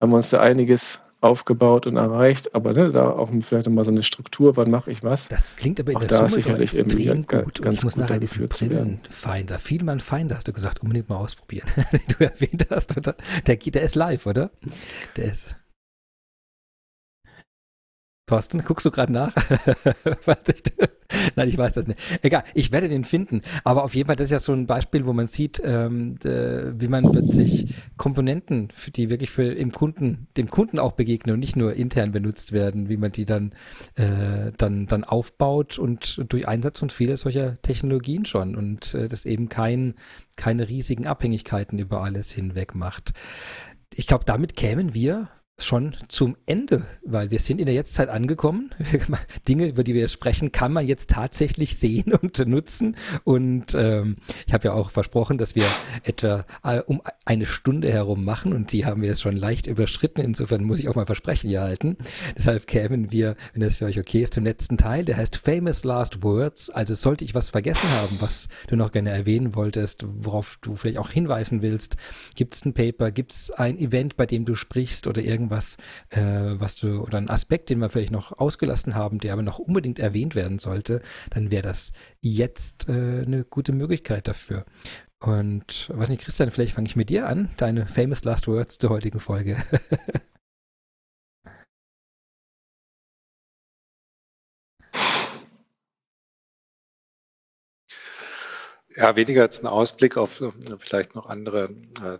Haben wir uns da einiges aufgebaut und erreicht, aber ne, da auch vielleicht mal so eine Struktur, wann mache ich was. Das klingt aber in auch der Summe sicherlich extrem gut. Ganz ich muss nachher diesen Brillenfinder, Vielmann Finder, hast du gesagt, unbedingt mal ausprobieren, den du erwähnt hast. Oder? Der, der ist live, oder? Der ist. Thorsten, guckst du gerade nach? Nein, ich weiß das nicht. Egal, ich werde den finden. Aber auf jeden Fall, das ist ja so ein Beispiel, wo man sieht, ähm, wie man plötzlich Komponenten, die wirklich für im Kunden, dem Kunden auch begegnen und nicht nur intern benutzt werden, wie man die dann, äh, dann, dann aufbaut und durch Einsatz von vieler solcher Technologien schon und äh, das eben kein, keine riesigen Abhängigkeiten über alles hinweg macht. Ich glaube, damit kämen wir schon zum Ende, weil wir sind in der Jetztzeit angekommen. Dinge, über die wir sprechen, kann man jetzt tatsächlich sehen und nutzen. Und ähm, ich habe ja auch versprochen, dass wir etwa äh, um eine Stunde herum machen und die haben wir jetzt schon leicht überschritten. Insofern muss ich auch mal Versprechen hier halten. Deshalb kämen wir, wenn das für euch okay ist, zum letzten Teil. Der heißt Famous Last Words. Also sollte ich was vergessen haben, was du noch gerne erwähnen wolltest, worauf du vielleicht auch hinweisen willst, gibt es ein Paper, gibt es ein Event, bei dem du sprichst oder irgendwas irgendwas, äh, was du, oder ein Aspekt, den wir vielleicht noch ausgelassen haben, der aber noch unbedingt erwähnt werden sollte, dann wäre das jetzt äh, eine gute Möglichkeit dafür. Und was nicht, Christian, vielleicht fange ich mit dir an, deine famous last words zur heutigen Folge. Ja, weniger als ein Ausblick auf vielleicht noch andere äh,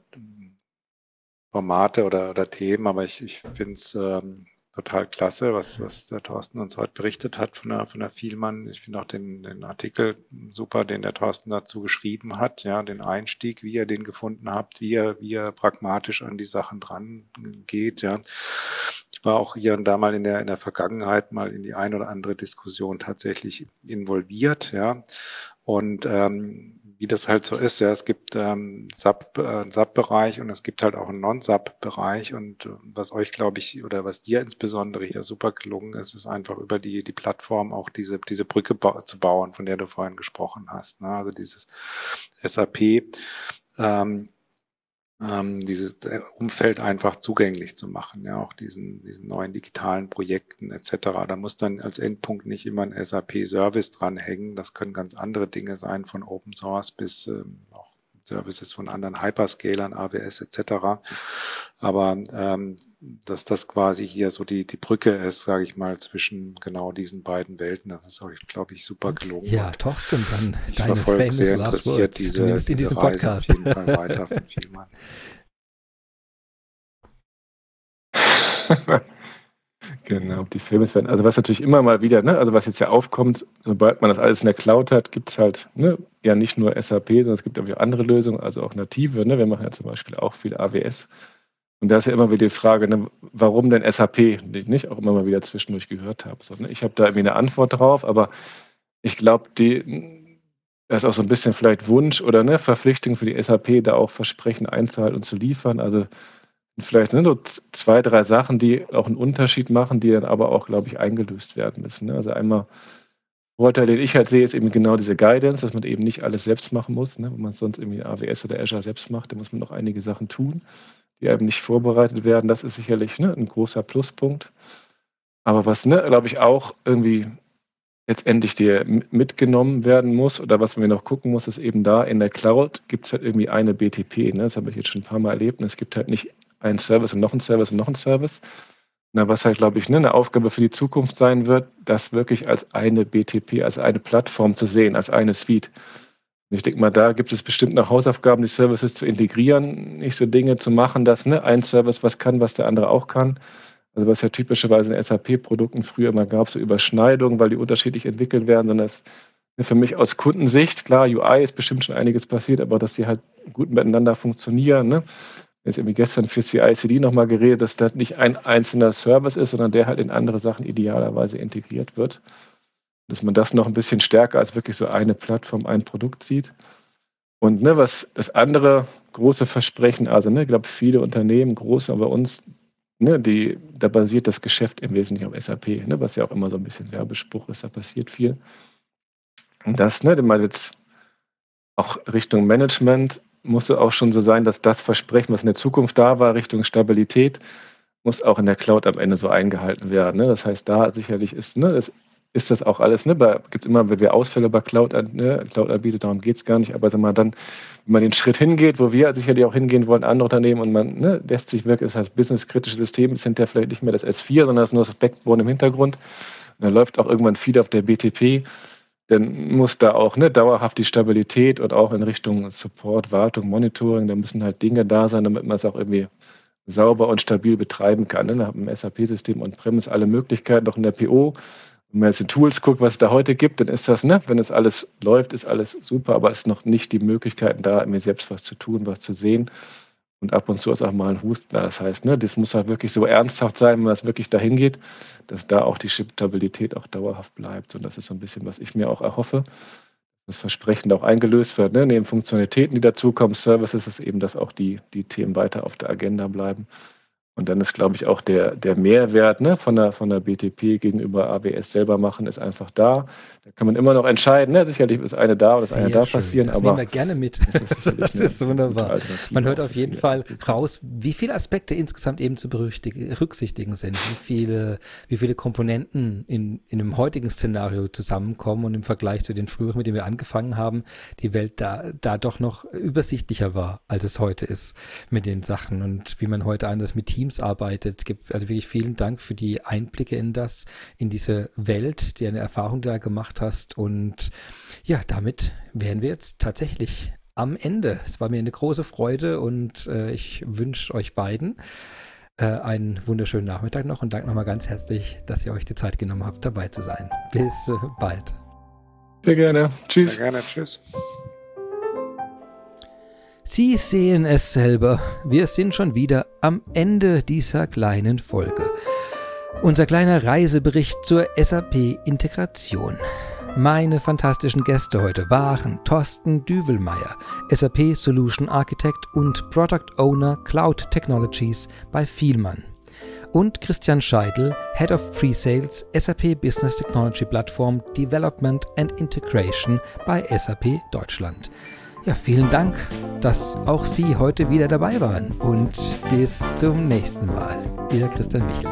Formate oder, oder Themen, aber ich, ich finde es ähm, total klasse, was, was der Thorsten uns heute berichtet hat von der, von der Vielmann. Ich finde auch den, den Artikel super, den der Thorsten dazu geschrieben hat, ja, den Einstieg, wie ihr den gefunden habt, wie er, wie er pragmatisch an die Sachen dran geht, ja. Ich war auch hier und da mal in der, in der Vergangenheit mal in die ein oder andere Diskussion tatsächlich involviert, ja. Und ähm, wie das halt so ist. Ja, es gibt ähm, SAP, äh, SAP-Bereich und es gibt halt auch einen Non-SAP-Bereich. Und äh, was euch, glaube ich, oder was dir insbesondere hier super gelungen ist, ist einfach über die, die Plattform auch diese, diese Brücke ba zu bauen, von der du vorhin gesprochen hast. Ne? Also dieses SAP. Ähm, ähm, dieses Umfeld einfach zugänglich zu machen, ja, auch diesen, diesen neuen digitalen Projekten etc. Da muss dann als Endpunkt nicht immer ein SAP-Service dranhängen. Das können ganz andere Dinge sein, von Open Source bis ähm, auch Services von anderen Hyperscalern, AWS etc. Aber ähm, dass das quasi hier so die, die Brücke ist, sage ich mal, zwischen genau diesen beiden Welten. Das ist, glaube ich, super gelungen. Ja, Thorsten, dann ich deine famous sehr last words, diese, zumindest in diesem Reise Podcast. Auf jeden Fall weiter. Genau, die Famous werden. Also was natürlich immer mal wieder, ne, also was jetzt ja aufkommt, sobald man das alles in der Cloud hat, gibt es halt ne, ja nicht nur SAP, sondern es gibt auch andere Lösungen, also auch native. Ne? Wir machen ja zum Beispiel auch viel AWS. Und da ist ja immer wieder die Frage, ne, warum denn SAP, die ich nicht auch immer mal wieder zwischendurch gehört habe. So, ne? Ich habe da irgendwie eine Antwort drauf, aber ich glaube, die, das ist auch so ein bisschen vielleicht Wunsch oder ne, Verpflichtung für die SAP, da auch Versprechen einzuhalten und zu liefern. Also vielleicht ne, so zwei, drei Sachen, die auch einen Unterschied machen, die dann aber auch, glaube ich, eingelöst werden müssen. Ne? Also einmal Vorteil, den ich halt sehe, ist eben genau diese Guidance, dass man eben nicht alles selbst machen muss. Ne? Wenn man sonst irgendwie AWS oder Azure selbst macht, dann muss man noch einige Sachen tun die eben nicht vorbereitet werden. Das ist sicherlich ne, ein großer Pluspunkt. Aber was, ne, glaube ich, auch irgendwie letztendlich dir mitgenommen werden muss oder was man noch gucken muss, ist eben da in der Cloud gibt es halt irgendwie eine BTP. Ne? Das habe ich jetzt schon ein paar Mal erlebt. Und es gibt halt nicht einen Service und noch einen Service und noch einen Service. Na, was halt, glaube ich, ne, eine Aufgabe für die Zukunft sein wird, das wirklich als eine BTP, als eine Plattform zu sehen, als eine Suite. Ich denke mal, da gibt es bestimmt noch Hausaufgaben, die Services zu integrieren, nicht so Dinge zu machen, dass ne, ein Service was kann, was der andere auch kann. Also was ja typischerweise in SAP-Produkten früher immer gab, so Überschneidungen, weil die unterschiedlich entwickelt werden, sondern es ne, für mich aus Kundensicht, klar, UI ist bestimmt schon einiges passiert, aber dass die halt gut miteinander funktionieren. Ne? Jetzt irgendwie gestern für CI/CD nochmal geredet, dass das nicht ein einzelner Service ist, sondern der halt in andere Sachen idealerweise integriert wird dass man das noch ein bisschen stärker als wirklich so eine Plattform, ein Produkt sieht. Und ne, was das andere große Versprechen, also ne, ich glaube, viele Unternehmen, große, aber uns, ne, die, da basiert das Geschäft im Wesentlichen auf SAP, ne, was ja auch immer so ein bisschen Werbespruch ist, da passiert viel. Und das, ne, mal jetzt auch Richtung Management muss auch schon so sein, dass das Versprechen, was in der Zukunft da war, Richtung Stabilität, muss auch in der Cloud am Ende so eingehalten werden. Ne? Das heißt, da sicherlich ist, ne, das ist das auch alles, ne? Es gibt immer wieder Ausfälle bei Cloud, ne? Cloud anbietet, darum geht es gar nicht. Aber sag mal, dann, wenn man den Schritt hingeht, wo wir sicherlich auch hingehen wollen, andere Unternehmen und man ne, lässt sich wirklich, das heißt, businesskritische System ist hinterher vielleicht nicht mehr das S4, sondern das ist nur das Backbone im Hintergrund. Und dann läuft auch irgendwann viel auf der BTP. Dann muss da auch ne, dauerhaft die Stabilität und auch in Richtung Support, Wartung, Monitoring, da müssen halt Dinge da sein, damit man es auch irgendwie sauber und stabil betreiben kann. Ne? Da hat ein SAP-System und Premise alle Möglichkeiten, auch in der PO wenn man jetzt in Tools guckt, was es da heute gibt, dann ist das, ne, wenn es alles läuft, ist alles super, aber es ist noch nicht die Möglichkeiten da, mir selbst was zu tun, was zu sehen. Und ab und zu ist auch mal ein Husten da. Das heißt, ne, das muss halt wirklich so ernsthaft sein, wenn es wirklich dahin geht, dass da auch die Stabilität auch dauerhaft bleibt. Und das ist so ein bisschen, was ich mir auch erhoffe. Das Versprechen auch eingelöst wird, ne? neben Funktionalitäten, die dazukommen, Services, ist eben, dass auch die, die Themen weiter auf der Agenda bleiben. Und dann ist, glaube ich, auch der, der Mehrwert ne, von, der, von der BTP gegenüber AWS selber machen, ist einfach da. Da kann man immer noch entscheiden. Ne? Sicherlich ist eine da und ist eine da schön. passieren. Das aber nehmen wir gerne mit. Das, das ist wunderbar. Man hört auf jeden Fall raus, wie viele Aspekte insgesamt eben zu berücksichtigen sind, wie viele, wie viele Komponenten in, in einem heutigen Szenario zusammenkommen und im Vergleich zu den früheren, mit denen wir angefangen haben, die Welt da, da doch noch übersichtlicher war, als es heute ist mit den Sachen und wie man heute anders mit Teams arbeitet. Gibt also wirklich vielen Dank für die Einblicke in das, in diese Welt, die eine Erfahrung da gemacht hast. Und ja, damit wären wir jetzt tatsächlich am Ende. Es war mir eine große Freude und äh, ich wünsche euch beiden äh, einen wunderschönen Nachmittag noch und danke nochmal ganz herzlich, dass ihr euch die Zeit genommen habt, dabei zu sein. Bis äh, bald. Sehr gerne. Tschüss. Sehr gerne. Tschüss. Sie sehen es selber, wir sind schon wieder am Ende dieser kleinen Folge. Unser kleiner Reisebericht zur SAP-Integration. Meine fantastischen Gäste heute waren Thorsten Düvelmeier, SAP Solution Architect und Product Owner Cloud Technologies bei Vielmann. Und Christian Scheidel, Head of Pre-Sales SAP Business Technology Platform Development and Integration bei SAP Deutschland. Ja, vielen Dank, dass auch Sie heute wieder dabei waren. Und bis zum nächsten Mal. Ihr Christian Michel.